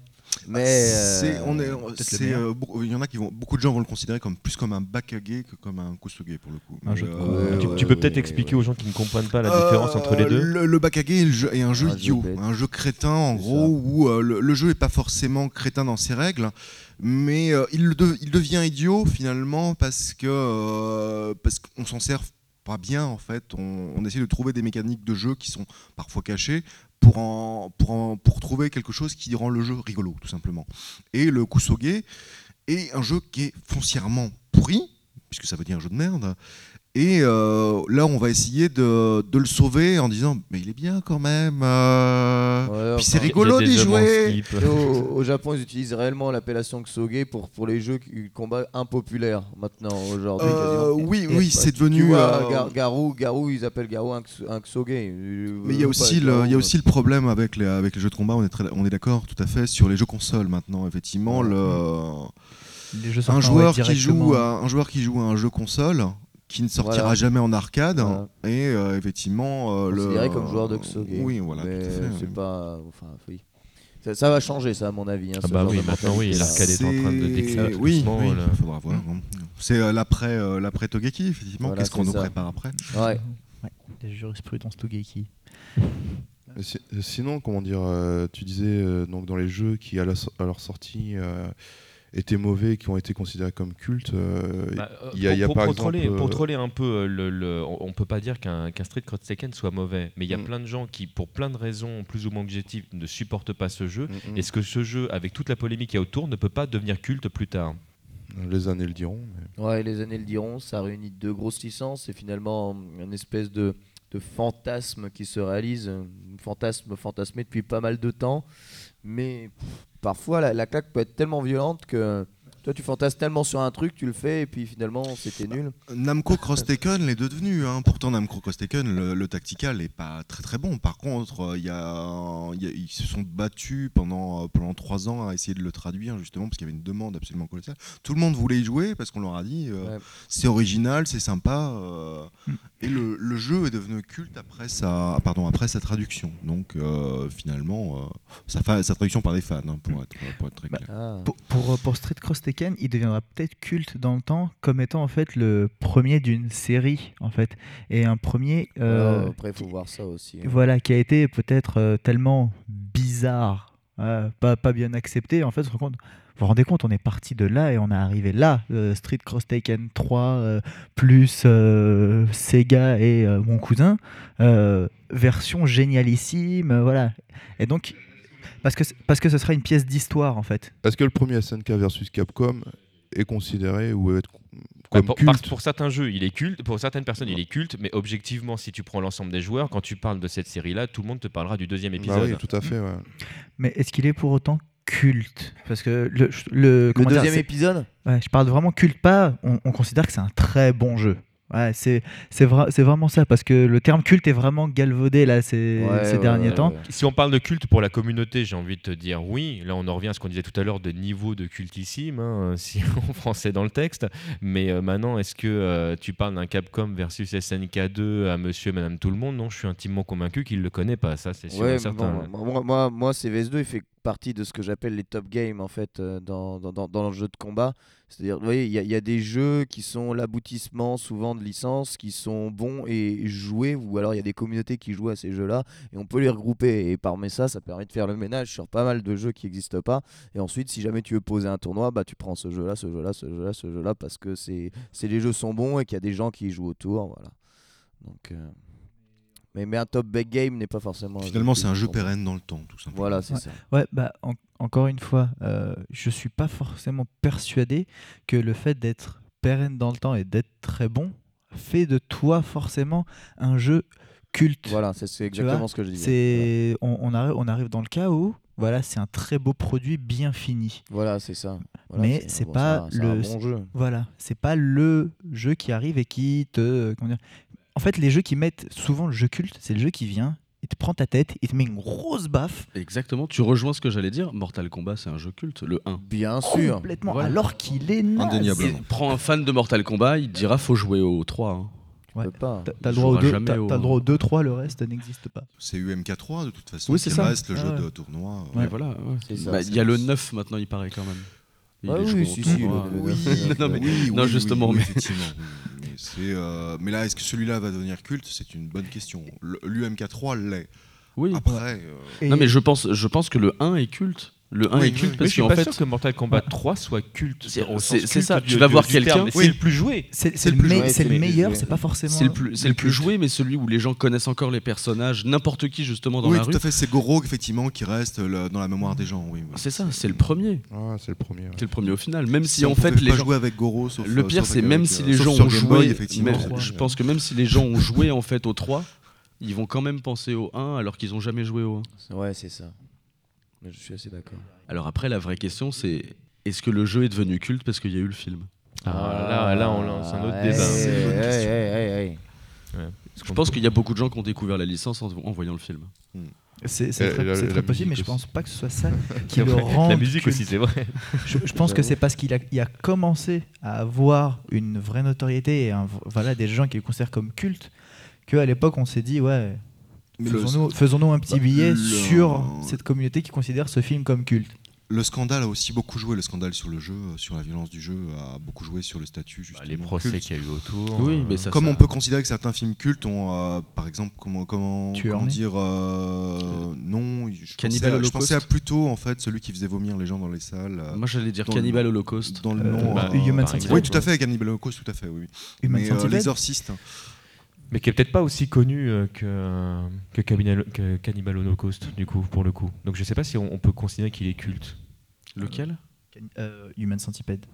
Mais C'est- euh, on est, le c'est, meilleur. euh, beaucoup- il y en a qui vont, beaucoup de gens vont le considérer comme plus comme un bakage que comme un kusuge pour le coup. Euh, Ouais, tu ouais, tu peux ouais, peut-être ouais, expliquer ouais. aux gens qui ne comprennent pas la différence entre les Euh, deux Le, le bakage est, le jeu- est un jeu jeu idiot, un jeu crétin en C'est gros, ça. où euh, le, le jeu n'est pas forcément crétin dans ses règles, mais euh, il, le de- il devient idiot finalement parce que euh, parce qu'on s'en sert pas bien en fait. On, on essaie de trouver des mécaniques de jeu qui sont parfois cachées pour pour pour trouver quelque chose qui rend le jeu rigolo tout simplement. Et le kusoge est un jeu qui est foncièrement pourri puisque ça veut dire un jeu de merde. Et euh, là, on va essayer de, de le sauver en disant Mais il est bien quand même. euh, ouais, Puis c'est rigolo d'y jouer. Au, au Japon, ils utilisent réellement l'appellation Ksoge pour, pour les jeux qui- combat impopulaires maintenant, aujourd'hui. Euh, oui, oui, c'est devenu. Tu vois, euh, Gar- Garou, Garou, ils appellent Garou un, un Ksoge. Mais il y a aussi le, il y a aussi le problème avec les, avec les jeux de combat. On est, très- on est d'accord, tout à fait, sur les jeux consoles maintenant. Effectivement, Ouais. le, Les jeux un joueur ouais, qui joue à, un joueur qui joue à un jeu console qui ne sortira Voilà. jamais en arcade Voilà. et euh, effectivement euh, le considéré comme joueur de Ksoge. Oui, voilà, Mais tout à fait. c'est pas. Enfin, oui. Ça, ça va changer, ça, à mon avis. hein, Ah bah oui, maintenant, oui, l'arcade est en train de décliner Oui, oui, là. faudra voir. hein. C'est euh, l'après, euh, l'après Togeki, effectivement. Voilà, Qu'est-ce qu'on nous prépare après? Ouais. Ouais, les jurisprudences Togeki. Si- Sinon, comment dire, euh, tu disais euh, donc dans les jeux qui à, la so- à leur sortie euh, étaient mauvais, qui ont été considérés comme cultes, euh, Bah, euh, il y a, il y a pour, par pour exemple. troller, pour euh, troller un peu, le, le- on on peut pas dire qu'un Street Cross Tekken soit mauvais, mais il y a Mm. plein de gens qui, pour plein de raisons plus ou moins objectives, ne supportent pas ce jeu. mm, mm, Est-ce que ce jeu, avec toute la polémique qu'il y a autour, ne peut pas devenir culte plus tard les années le diront. mais- Ouais, les années le diront, ça réunit deux grosses licences et finalement une espèce de, de fantasme qui se réalise, un fantasme fantasmé depuis pas mal de temps, mais parfois la claque peut être tellement violente que toi tu fantasmes tellement sur un truc, tu le fais et puis finalement c'était nul. Namco Cross Tekken l'est devenu. Hein. Pourtant, Namco Cross Tekken, le, le tactical n'est pas très très bon. Par contre, euh, il y a, il y a- ils se sont battus pendant, euh, pendant trois ans à essayer de le traduire, justement, parce qu'il y avait une demande absolument colossale. Tout le monde voulait y jouer parce qu'on leur a dit euh, Ouais. c'est original, c'est sympa. euh, Mm. et le, le jeu est devenu culte après sa, pardon, après sa traduction. Donc, euh, finalement, euh, sa, traduction par des fans, hein, pour, être, pour être très Bah, clair. Ah. Pour, pour, pour Street Cross Tekken, il deviendra peut-être culte dans le temps comme étant en fait le premier d'une série en fait et un premier euh, après faut voir ça aussi. hein. voilà qui a été peut-être euh, tellement bizarre, euh, pas, pas bien accepté. En fait, on se rend compte- vous vous rendez compte, on est parti de là et on est arrivé là. Street Cross Taken 3 euh, plus Sega et mon cousin, version génialissime, voilà. Et donc parce que parce que ce sera une pièce d'histoire en fait. Est-ce que le premier SNK versus Capcom est considéré ou est Bah, comme pour, culte par- pour certains jeux, il est culte. Pour certaines personnes, il est culte. Mais objectivement, si tu prends l'ensemble des joueurs, quand tu parles de cette série-là, tout le monde te parlera du deuxième Bah épisode. oui, tout à fait. ouais. Mais est-ce qu'il est pour autant culte? Parce que le, le, Le comment dire, deuxième épisode? Ouais, je parle vraiment culte pas, on, on considère que c'est un très bon jeu. Ouais, c'est c'est vra- c'est vraiment ça, parce que le terme culte est vraiment galvaudé là ces, Ouais, ces ouais, derniers ouais, temps. Si on parle de culte pour la communauté, j'ai envie de te dire oui. Là, on en revient à ce qu'on disait tout à l'heure de niveau de cultissime, hein, si on français dans le texte. Mais euh, maintenant, est-ce que euh, tu parles d'un Capcom versus SNK2 à monsieur et madame tout le monde? Non, je suis intimement convaincu qu'il ne le connaît pas. Ça, c'est sûr et certain. bon, moi, moi, moi CVS2, il fait partie de ce que j'appelle les top games en fait euh, dans, dans, dans, le jeu de combat. C'est-à-dire, vous voyez, il y, y a des jeux qui sont l'aboutissement souvent de licences, qui sont bons et joués, ou alors il y a des communautés qui jouent à ces jeux-là, et on peut les regrouper. Et parmi ça, ça permet de faire le ménage sur pas mal de jeux qui n'existent pas. Et ensuite, si jamais tu veux poser un tournoi, bah, tu prends ce jeu-là, ce jeu-là, ce jeu-là, ce jeu-là, parce que c'est les jeux sont bons et qu'il y a des gens qui jouent autour. Voilà. Donc, euh, mais, mais un top back game n'est pas forcément. Finalement, c'est un jeu pérenne dans le temps, tout simplement. Voilà, c'est Ouais. ça. Ouais, bah en- encore une fois, euh, je suis pas forcément persuadé que le fait d'être pérenne dans le temps et d'être très bon fait de toi forcément un jeu culte. Voilà, c'est vois, exactement ce que je disais. On, on arrive on arrive dans le cas où voilà, c'est un très beau produit bien fini. Voilà, c'est ça. Voilà, Mais c'est bon, pas le- bon jeu. Voilà, c'est pas le jeu qui arrive et qui te comment dire, en fait, les jeux qui mettent souvent le jeu culte, c'est le jeu qui vient, il te prend ta tête, il te met une grosse baffe. Exactement, tu rejoins ce que j'allais dire. Mortal Kombat, c'est un jeu culte, le 1. Bien sûr. Complètement. Voilà. Alors qu'il est naze. Indéniablement. Prends un fan de Mortal Kombat, il te dira faut jouer au 3. hein. Pas. T'as t'as le Il droit au jouera 2, jamais t'as- au- t'as le droit au 2, 3, le reste n'existe pas. C'est UMK3 de toute façon. Oui, c'est qui ça. reste le Ah jeu ouais. de tournoi. euh, Mais Ouais. voilà, ouais. C'est ça, Bah, Il y a le ça. 9 maintenant, il paraît quand même. Il Ah est oui, joué au si, si, tournoi. le- le- Oui, non, mais- oui, non, oui, justement, oui, mais- effectivement. euh, mais là, est-ce que celui-là va devenir culte? C'est une bonne question. L'UMK3 l'est. Oui. Après, euh, Non, mais je pense, je pense que le 1 est culte. Le 1 Oui, est culte oui, Mais parce je suis qu'en pas fait. sûr que Mortal Kombat 3 soit culte. C'est- ça, tu vas voir quelqu'un- C'est Oui. le plus joué. c'est le meilleur, c'est pas forcément. C'est le plus, le joué, mais celui où les gens connaissent encore les personnages, n'importe qui justement dans oui, la tout rue. à fait. C'est Goro, effectivement, qui reste le- dans la mémoire des gens. Oui, oui. C'est ça, c'est le premier. Ah, c'est le premier. ouais. C'est le premier au final. Même si, en fait les pas gens. jouer avec Goro, sauf Le euh, pire, c'est même euh, si les gens ont joué. Je pense que même si les gens ont joué en fait au 3, ils vont quand même penser au 1 alors qu'ils ont jamais joué au 1. Ouais, c'est ça. Je suis assez d'accord. Alors après, la vraie question, c'est est-ce que le jeu est devenu culte parce qu'il y a eu le film? Ah, là, là, on lance un autre débat. Ouais. Je pense qu'il y a beaucoup de gens qui ont découvert la licence en, en voyant le film. C'est c'est Et très, la- la possible, mais je pense pas que ce soit ça qui le rend. La musique culte. aussi, c'est vrai. Je, je pense que c'est parce qu'il a, il a commencé à avoir une vraie notoriété et un voilà, des gens qui le considèrent comme culte qu'à l'époque on s'est dit ouais, faisons-nous un petit bah, billet le- sur cette communauté qui considère ce film comme culte. Le scandale a aussi beaucoup joué. Le scandale sur le jeu, sur la violence du jeu, a beaucoup joué sur le statut. Bah, Justement, les procès qu'il y a eu autour. Oui, euh, mais ça, Comme ça- on peut considérer que certains films cultes ont, euh, par exemple, comment, dire, euh, non, je Cannibal pensais, à, je Holocaust. pensais à plutôt en fait celui qui faisait vomir les gens dans les salles. Moi, j'allais dire Cannibal le- Holocaust. Dans le Euh, nom. bah, euh, Human oui, tout à fait, Cannibal Holocaust, tout à fait, oui. Human Mais euh, l'exorciste. Mais qui est peut-être pas aussi connu euh, que, que, Cannibal, que Cannibal Holocaust, du coup, pour le coup. Donc je sais pas si on, on peut considérer qu'il est culte. Lequel Euh, Human Centipede.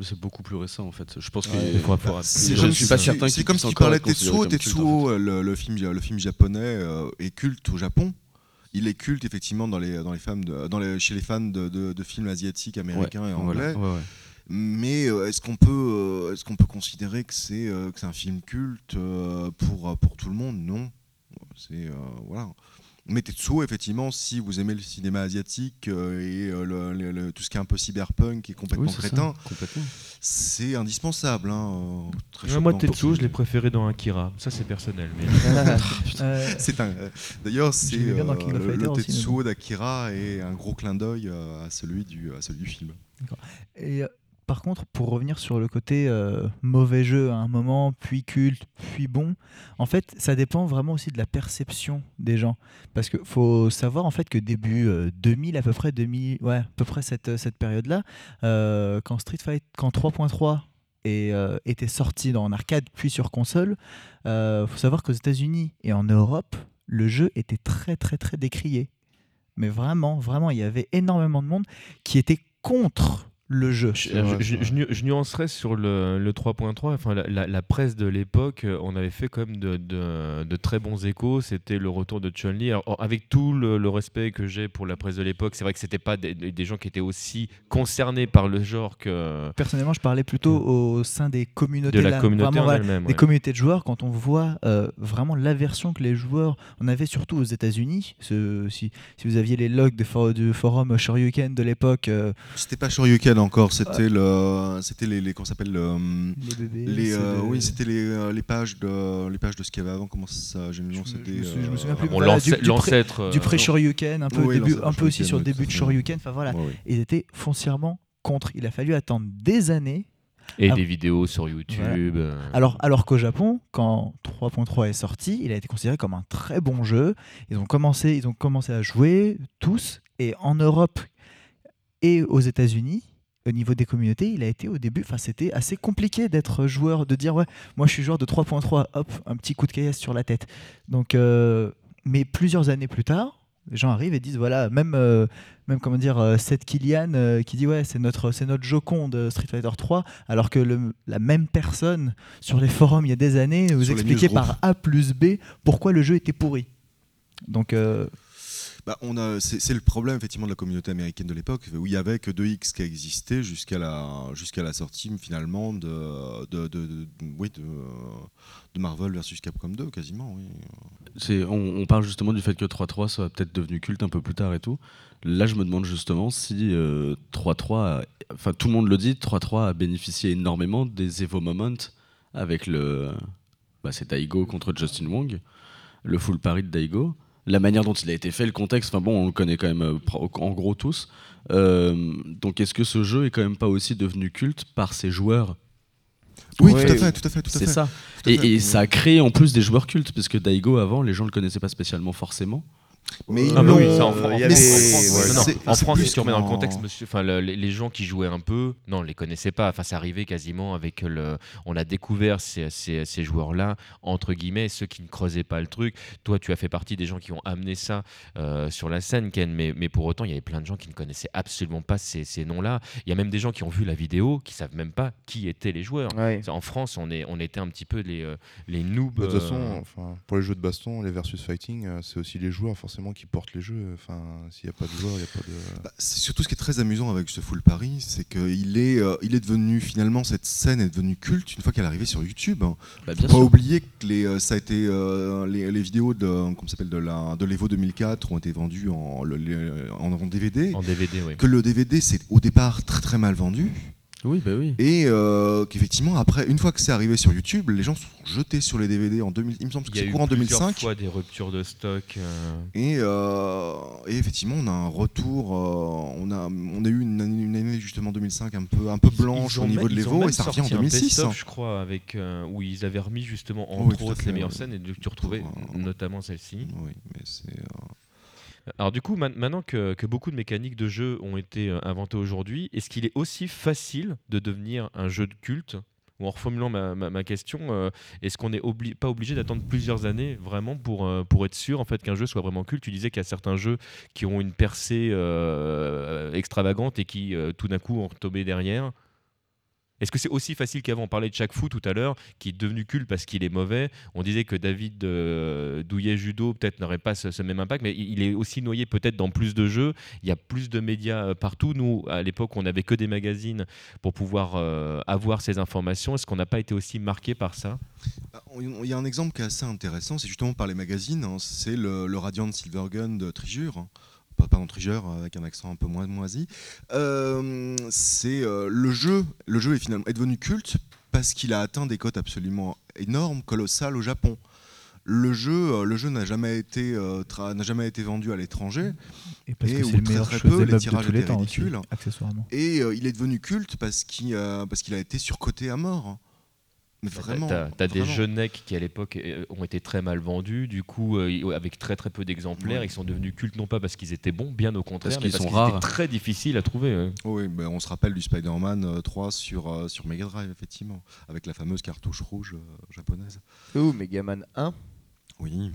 C'est beaucoup plus récent en fait. Je pense que faudra- C'est je ne suis pas certain C'est comme si tu parlais considéré Tetsuo. Tetsuo, euh, le, le film, le film japonais euh, est culte au Japon. Il est culte effectivement dans les, dans les femmes de- dans les, chez les fans de, de- de films asiatiques, américains et Voilà, anglais. ouais, ouais. Mais euh, est-ce qu'on peut, euh, est-ce qu'on peut considérer que c'est euh, que c'est un film culte pour, pour tout le monde? Non. C'est euh, voilà. Mais Tetsuo, effectivement, si vous aimez le cinéma asiatique euh, et euh, le- le- le- tout ce qui est un peu cyberpunk et complètement Oui, c'est ça, crétin, complètement. c'est indispensable. hein, euh, très Ouais, moi. Tetsuo, je l'ai préféré dans Akira. Ça, c'est personnel. Mais... Euh, C'est un. D'ailleurs, c'est euh, le, le Tetsuo d'Akira est un gros clin d'œil à celui du à celui du film. Et euh, par contre, pour revenir sur le côté euh, mauvais jeu à un moment, puis culte, puis bon, en fait, ça dépend vraiment aussi de la perception des gens. Parce qu'il faut savoir en fait que début euh, 2000, à peu près 2000, ouais, à peu près cette, cette période-là, euh, quand Street Fight, quand 3.3 est, euh, était sorti en arcade puis sur console, il faut savoir qu'aux États-Unis et en Europe, le jeu était très très très décrié. Mais vraiment, vraiment, il y avait énormément de monde qui était contre le jeu. Je, vrai, je- je je nuancerais sur le, le 3.3. Enfin, la, la- la presse de l'époque, euh, on avait fait quand même de, de- de très bons échos. C'était le retour de Chun-Li. Avec tout le, le respect que j'ai pour la presse de l'époque, c'est vrai que c'était pas des, des gens qui étaient aussi concernés par le genre que Personnellement, je parlais plutôt au sein des communautés, de la là, communauté vraiment, en voilà, elle-même. des ouais. communautés de joueurs. Quand on voit euh, vraiment l'aversion que les joueurs, on avait surtout aux États-Unis. Ce- Si, si vous aviez les logs de for- du forum Shoryuken de l'époque, euh, C'était pas Shoryuken encore, c'était le, c'était les, les comment ça s'appelle le, les bébés. les, c'est euh, oui, c'était les, euh, les pages de, les pages de ce qu'il y avait avant. Comment ça, j'ai le nom, Je me- c'était. je me me euh, souviens plus. Bon, du- pré- pré-Shoryuken, un peu, Oui, début, l'ancêtre un peu aussi Shoryuken, sur le début de. Shoryuken. Enfin voilà, ouais, ouais. ils étaient foncièrement contre. Il a fallu attendre des années Et Ah. des vidéos sur YouTube. Alors, alors qu'au Japon, quand 3.3 est sorti, il a été considéré comme un très bon jeu. Ils ont commencé, ils ont commencé à jouer tous. Et en Europe et aux États-Unis, au niveau des communautés, il a été au début, enfin c'était assez compliqué d'être joueur, de dire ouais, moi je suis joueur de 3.3, hop, un petit coup de caillasse sur la tête. Donc, euh, mais plusieurs années plus tard, les gens arrivent et disent voilà, même, euh, même comment dire, euh, Killian euh, qui dit ouais, c'est notre, c'est notre Joconde de Street Fighter 3, alors que le- la même personne sur les forums il y a des années vous Sur expliquait par A plus B pourquoi le jeu était pourri. Donc, Bah, on a, c'est, le problème effectivement de la communauté américaine de l'époque, où il y avait que 2X qui existait jusqu'à la, jusqu'à la sortie finalement de, Marvel versus Capcom 2, quasiment. On, parle justement du fait que 3-3 soit peut-être devenu culte un peu plus tard et tout. Là, je me demande justement si euh, 3-3, a- enfin tout le monde le dit, 3-3 a bénéficié énormément des Evo Moments avec le. Bah, c'est Daigo contre Justin Wong, le full pari de Daigo. La manière dont il a été fait, le contexte, enfin bon, on le connaît quand même euh, en gros tous. Euh, donc est-ce que ce jeu est quand même pas aussi devenu culte par ses joueurs? Oui, Ouais, tout à fait, tout à fait, tout à C'est ça. Tout à Et, ça a créé en plus des joueurs cultes, parce que Daigo avant, les gens le connaissaient pas spécialement forcément. Mais Ah bah oui, Euh, ça en, France, avait- en si tu remets dans le contexte, monsieur, enfin, le- les, les gens qui jouaient un peu, non, on les connaissaient pas. Enfin, c'est arrivé quasiment avec le. On a découvert ces, ces- ces joueurs-là, entre guillemets, ceux qui ne creusaient pas le truc. Toi, tu as fait partie des gens qui ont amené ça euh, sur la scène, Ken, mais, mais pour autant, il y avait plein de gens qui ne connaissaient absolument pas ces, ces noms-là. Il y a même des gens qui ont vu la vidéo qui savent même pas qui étaient les joueurs. Ouais. En France, on, est, on était un petit peu les, euh, les noobs. Bah, De toute façon, euh, enfin, pour les jeux de baston, les versus fighting, c'est aussi les joueurs forcément qui portent les jeux. Enfin, s'il n'y a pas de joueurs, il n'y a pas de. Bah, c'est surtout ce qui est très amusant avec ce Full Paris, c'est qu'il est, euh, il est devenu finalement cette scène est devenue culte une fois qu'elle est arrivée sur YouTube. hein. Bah, Faut bien pas sûr. oublier que les, euh, ça a été euh, les, les vidéos de s'appelle de la de l'Evo 2004 ont été vendues en, le- le- en, en DVD. en DVD, oui. Que le DVD c'est au départ très très mal vendu Oui, bah oui. et euh, qu'effectivement après une fois que c'est arrivé sur YouTube, les gens se sont jetés sur les DVD en 2000, il me semble que Il y a c'est eu courant plusieurs 2005. fois des ruptures de stock. euh, Et, euh, et effectivement, on a un retour. on, a, on a eu une année, une année, justement 2005 un peu, un peu blanche au niveau même- de l'Evo et ça revient en sorti un 2006. best-of, hein. je crois, avec, où ils avaient remis justement, Oui, entre tout à autres, les meilleures scènes, et tu retrouvais notamment celle-ci. Oui, mais c'est. Alors du coup, maintenant que, beaucoup de mécaniques de jeu ont été euh, inventées aujourd'hui, est-ce qu'il est aussi facile de devenir un jeu de culte? Ou en reformulant ma, question, euh, est-ce qu'on n'est pas obligé d'attendre plusieurs années vraiment pour, euh, pour être sûr en fait qu'un jeu soit vraiment culte? Tu disais qu'il y a certains jeux qui ont une percée extravagante et qui tout d'un coup ont retombé derrière. Est-ce que c'est aussi facile qu'avant On parlait de chaque fou tout à l'heure, qui est devenu culte parce qu'il est mauvais. On disait que David euh, Douillet Judo peut-être n'aurait pas ce, même impact, mais il est aussi noyé peut-être dans plus de jeux. Il y a plus de médias euh, partout. Nous, à l'époque, on n'avait que des magazines pour pouvoir euh, avoir ces informations. Est-ce qu'on n'a pas été aussi marqué par ça? Ah, on- Il y a un exemple qui est assez intéressant, c'est justement par les magazines. hein, c'est le, le Radiant Silvergun de Trigure. hein, Pardon, Trigger, avec un accent un peu moins moisi. Euh, c'est euh, le jeu. Le jeu est finalement est devenu culte parce qu'il a atteint des cotes absolument énormes, colossales au Japon. Le jeu, euh, le jeu n'a jamais été euh, n'a jamais été vendu à l'étranger. Et parce Et que ou c'est le très, peu, les tirages étaient aussi, accessoirement. Et euh, il est devenu culte parce qu'il euh, parce qu'il a été surcoté à mort. Mais vraiment. T'as t'as des jeux NEC qui à l'époque euh, ont été très mal vendus, du coup euh, avec très très peu d'exemplaires, Ouais. ils sont devenus cultes non pas parce qu'ils étaient bons, bien au contraire, Parce mais qu'ils parce sont qu'ils rares. étaient très difficiles à trouver. ouais. Oui, ben, on se rappelle du Spider-Man euh, 3 sur, euh, sur Mega Drive, effectivement, avec la fameuse cartouche rouge euh, japonaise. Ou Megaman 1, Oui.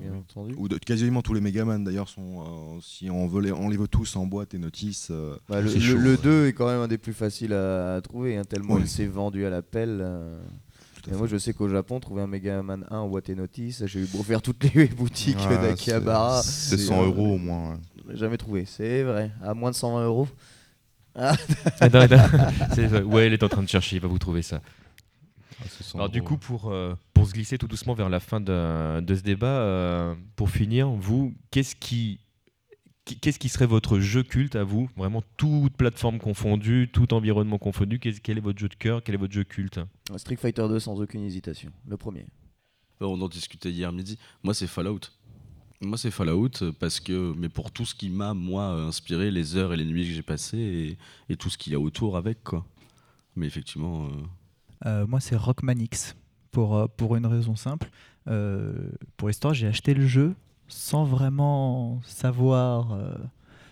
bien entendu. Ou de, quasiment tous les Megaman d'ailleurs sont, euh, si on, veut les, on les veut tous en boîte et notice. euh, Bah, le, chaud, le ouais. 2 est quand même un des plus faciles à, à trouver, hein, tellement Oui. il s'est vendu à l'appel. euh. Et moi, je sais qu'au Japon, trouver un Mega Man 1 en boîte et notice, j'ai eu beau faire toutes les boutiques Ouais, d'Akihabara. C'est c'est, 100 euh, euros au moins. ouais. Jamais trouvé, c'est vrai. À moins de 120 euros. Ah, Attends, attends. Ouais, il est en train de chercher, il va vous trouver ça. C'est 100 Alors du coup, pour, euh, pour se glisser tout doucement vers la fin de, de ce débat, euh, pour finir, vous, qu'est-ce qui, qu'est-ce qui serait votre jeu culte à vous? Vraiment, toute plateforme confondue, tout environnement confondu, quel est votre jeu de cœur Quel est votre jeu culte? Street Fighter 2 sans aucune hésitation, le premier. On en discutait hier midi. Moi, c'est Fallout. Moi, c'est Fallout euh, parce que, mais pour tout ce qui m'a, moi, inspiré, les heures et les nuits que j'ai passées et, et tout ce qu'il y a autour avec, quoi. Mais effectivement, Euh, moi, c'est Rockman X, pour, euh, pour une raison simple. Euh, pour l'histoire, j'ai acheté le jeu sans vraiment savoir euh,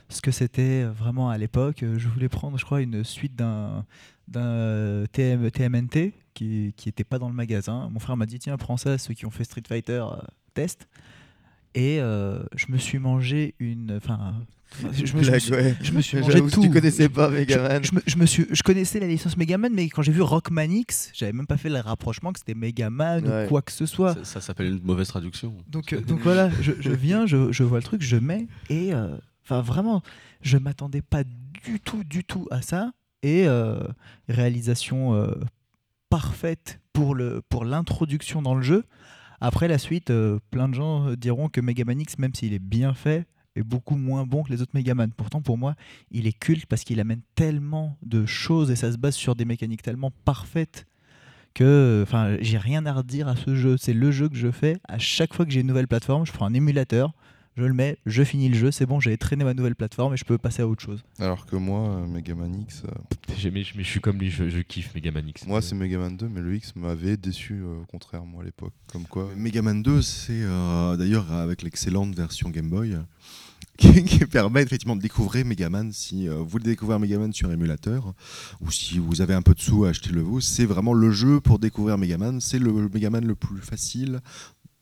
ce que c'était vraiment à l'époque. Euh, Je voulais prendre, je crois, une suite d'un d'un euh, TM, TMNT qui n'était pas dans le magasin. Mon frère m'a dit tiens, prends ça, ceux qui ont fait Street Fighter, euh, test. Et euh, je me suis mangé une. Enfin. Je, me- je me Blague, suis- ouais. je me suis mangé tout. tu connaissais pas Megaman. Je, je me, je me suis, je connaissais la licence Megaman, mais quand j'ai vu Rockman X, j'avais même pas fait le rapprochement que c'était Megaman Ouais. ou quoi que ce soit. Ça, ça s'appelle une mauvaise traduction. Donc, euh, donc voilà, je, je viens, je, je vois le truc, je mets, et euh, enfin vraiment, je m'attendais pas du tout, du tout à ça. Et euh, réalisation euh, parfaite pour le pour l'introduction dans le jeu. Après la suite, euh, plein de gens euh, diront que Mega Man X, même s'il est bien fait, est beaucoup moins bon que les autres Mega Man. Pourtant, pour moi, il est culte parce qu'il amène tellement de choses et ça se base sur des mécaniques tellement parfaites que enfin j'ai rien à redire à ce jeu. C'est le jeu que je fais à chaque fois que j'ai une nouvelle plateforme. Je prends un émulateur, je le mets, je finis le jeu, c'est bon, j'ai traîné ma nouvelle plateforme et je peux passer à autre chose. Alors que moi, euh, Megaman X, euh, mais, je- mais je suis comme lui, je, je kiffe Megaman X. moi c'est Megaman 2, mais le X m'avait déçu euh, au contraire, moi à l'époque. Comme quoi. Megaman 2, c'est euh, d'ailleurs avec l'excellente version Game Boy qui, qui permet effectivement de découvrir Megaman si euh, vous voulez découvrir Megaman sur émulateur ou si vous avez un peu de sous, achetez-le vous. C'est vraiment le jeu pour découvrir Megaman. C'est le Megaman le plus facile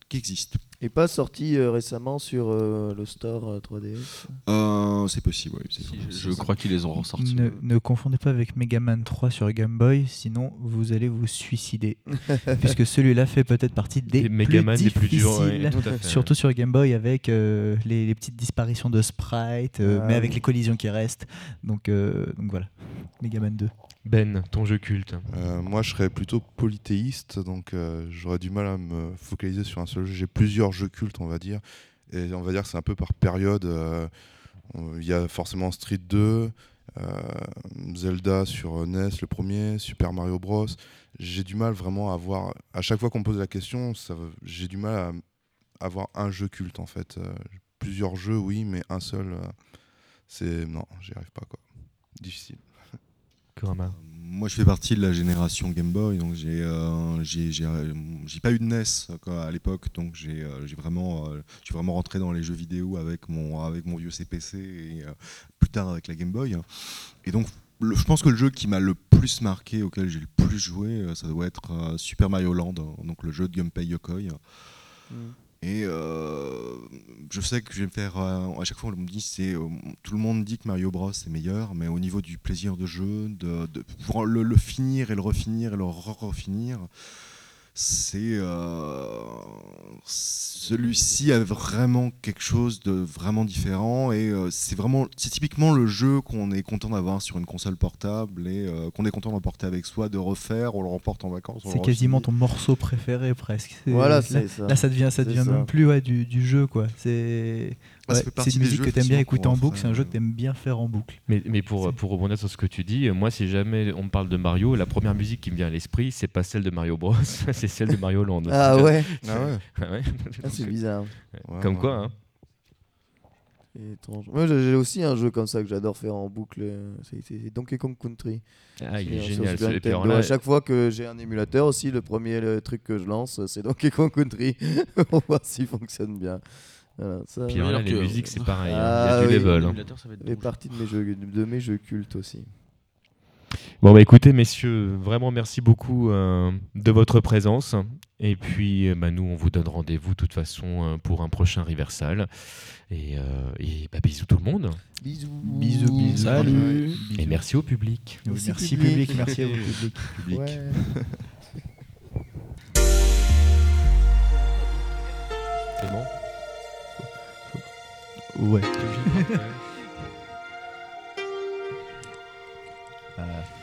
qui existe. Et pas sorti euh, récemment sur euh, le store euh, 3DS. Euh, c'est possible, oui. Si, je crois qu'ils les ont ressortis. Ne, ne confondez pas avec Mega Man 3 sur Game Boy, sinon vous allez vous suicider. Puisque celui-là fait peut-être partie des, Des Megaman plus des plus durs, difficiles. ouais, tout à fait. Surtout sur Game Boy avec euh, les, les petites disparitions de sprites, euh, Ah mais avec oui. les collisions qui restent. Donc, euh, donc voilà, Mega Man 2. Ben, ton jeu culte. Euh, moi, je serais plutôt polythéiste, donc euh, j'aurais du mal à me focaliser sur un seul jeu. J'ai plusieurs jeux cultes, on va dire, et on va dire que c'est un peu par période. euh, Il y a forcément Street 2, euh, Zelda sur NES, le premier, Super Mario Bros. J'ai du mal vraiment à avoir. À chaque fois qu'on me pose la question, j'ai du mal à avoir un jeu culte en fait. Euh, plusieurs jeux, oui, mais un seul, c'est non, j'y arrive pas quoi. Difficile. Kurama. Moi, je fais partie de la génération Game Boy, donc j'ai euh, euh, pas eu de NES à l'époque, donc j'ai euh, vraiment euh, je suis vraiment rentré dans les jeux vidéo avec mon avec mon vieux CPC et euh, plus tard avec la Game Boy. Et donc je pense que le jeu qui m'a le plus marqué, auquel j'ai le plus joué, ça doit être Super Mario Land, donc le jeu de Gunpei Yokoi. Et euh, je sais que je vais me faire. euh, à chaque fois, on me dit c'est euh, tout le monde dit que Mario Bros est meilleur, mais au niveau du plaisir de jeu, de, de pouvoir le, le finir et le refinir et le refinir, c'est euh, celui-ci a vraiment quelque chose de vraiment différent et euh, c'est vraiment c'est typiquement le jeu qu'on est content d'avoir sur une console portable et euh, qu'on est content d'emporter avec soi, de refaire, on le remporte en vacances. C'est quasiment ton morceau préféré presque. Voilà, là, c'est ça. là, ça devient, ça devient ça. plus ouais, du, du jeu quoi. C'est Ah, ouais, c'est une musique jeux, que t'aimes bien écouter en boucle, c'est un jeu que t'aimes bien faire en boucle. Mais, mais pour, pour rebondir sur ce que tu dis, moi, si jamais on me parle de Mario, la première musique qui me vient à l'esprit, c'est pas celle de Mario Bros, c'est celle de Mario Land. Ah ouais, Ah ouais. Ah ouais. Ah, c'est bizarre. Ouais, Comme ouais. quoi, hein. Étrange. Moi j'ai aussi un jeu comme ça que j'adore faire en boucle. C'est Donkey Kong Country. Ah, il est génial. Ce- Nintendo. là, À chaque fois que j'ai un émulateur aussi, le premier le truc que je lance, c'est Donkey Kong Country. On va voir s'il fonctionne bien. Voilà, ça puis alors là, les que- musiques, c'est pareil. hein. Ah il y a du oui. level. hein. L'émulateur, ça va être fait bon. partie de mes jeux, de mes jeux cultes aussi. Bon, bah écoutez, messieurs, vraiment merci beaucoup euh, de votre présence. Et puis, euh, bah, nous, on vous donne rendez-vous de toute façon euh, pour un prochain Riversal. Et, euh, et bah, bisous tout le monde. Bisous. Bisous, bisous. Salut. Et merci au public. Oui, Merci, Merci public. public, merci à vous public. public. Ouais. C'est bon? Ouais. Tu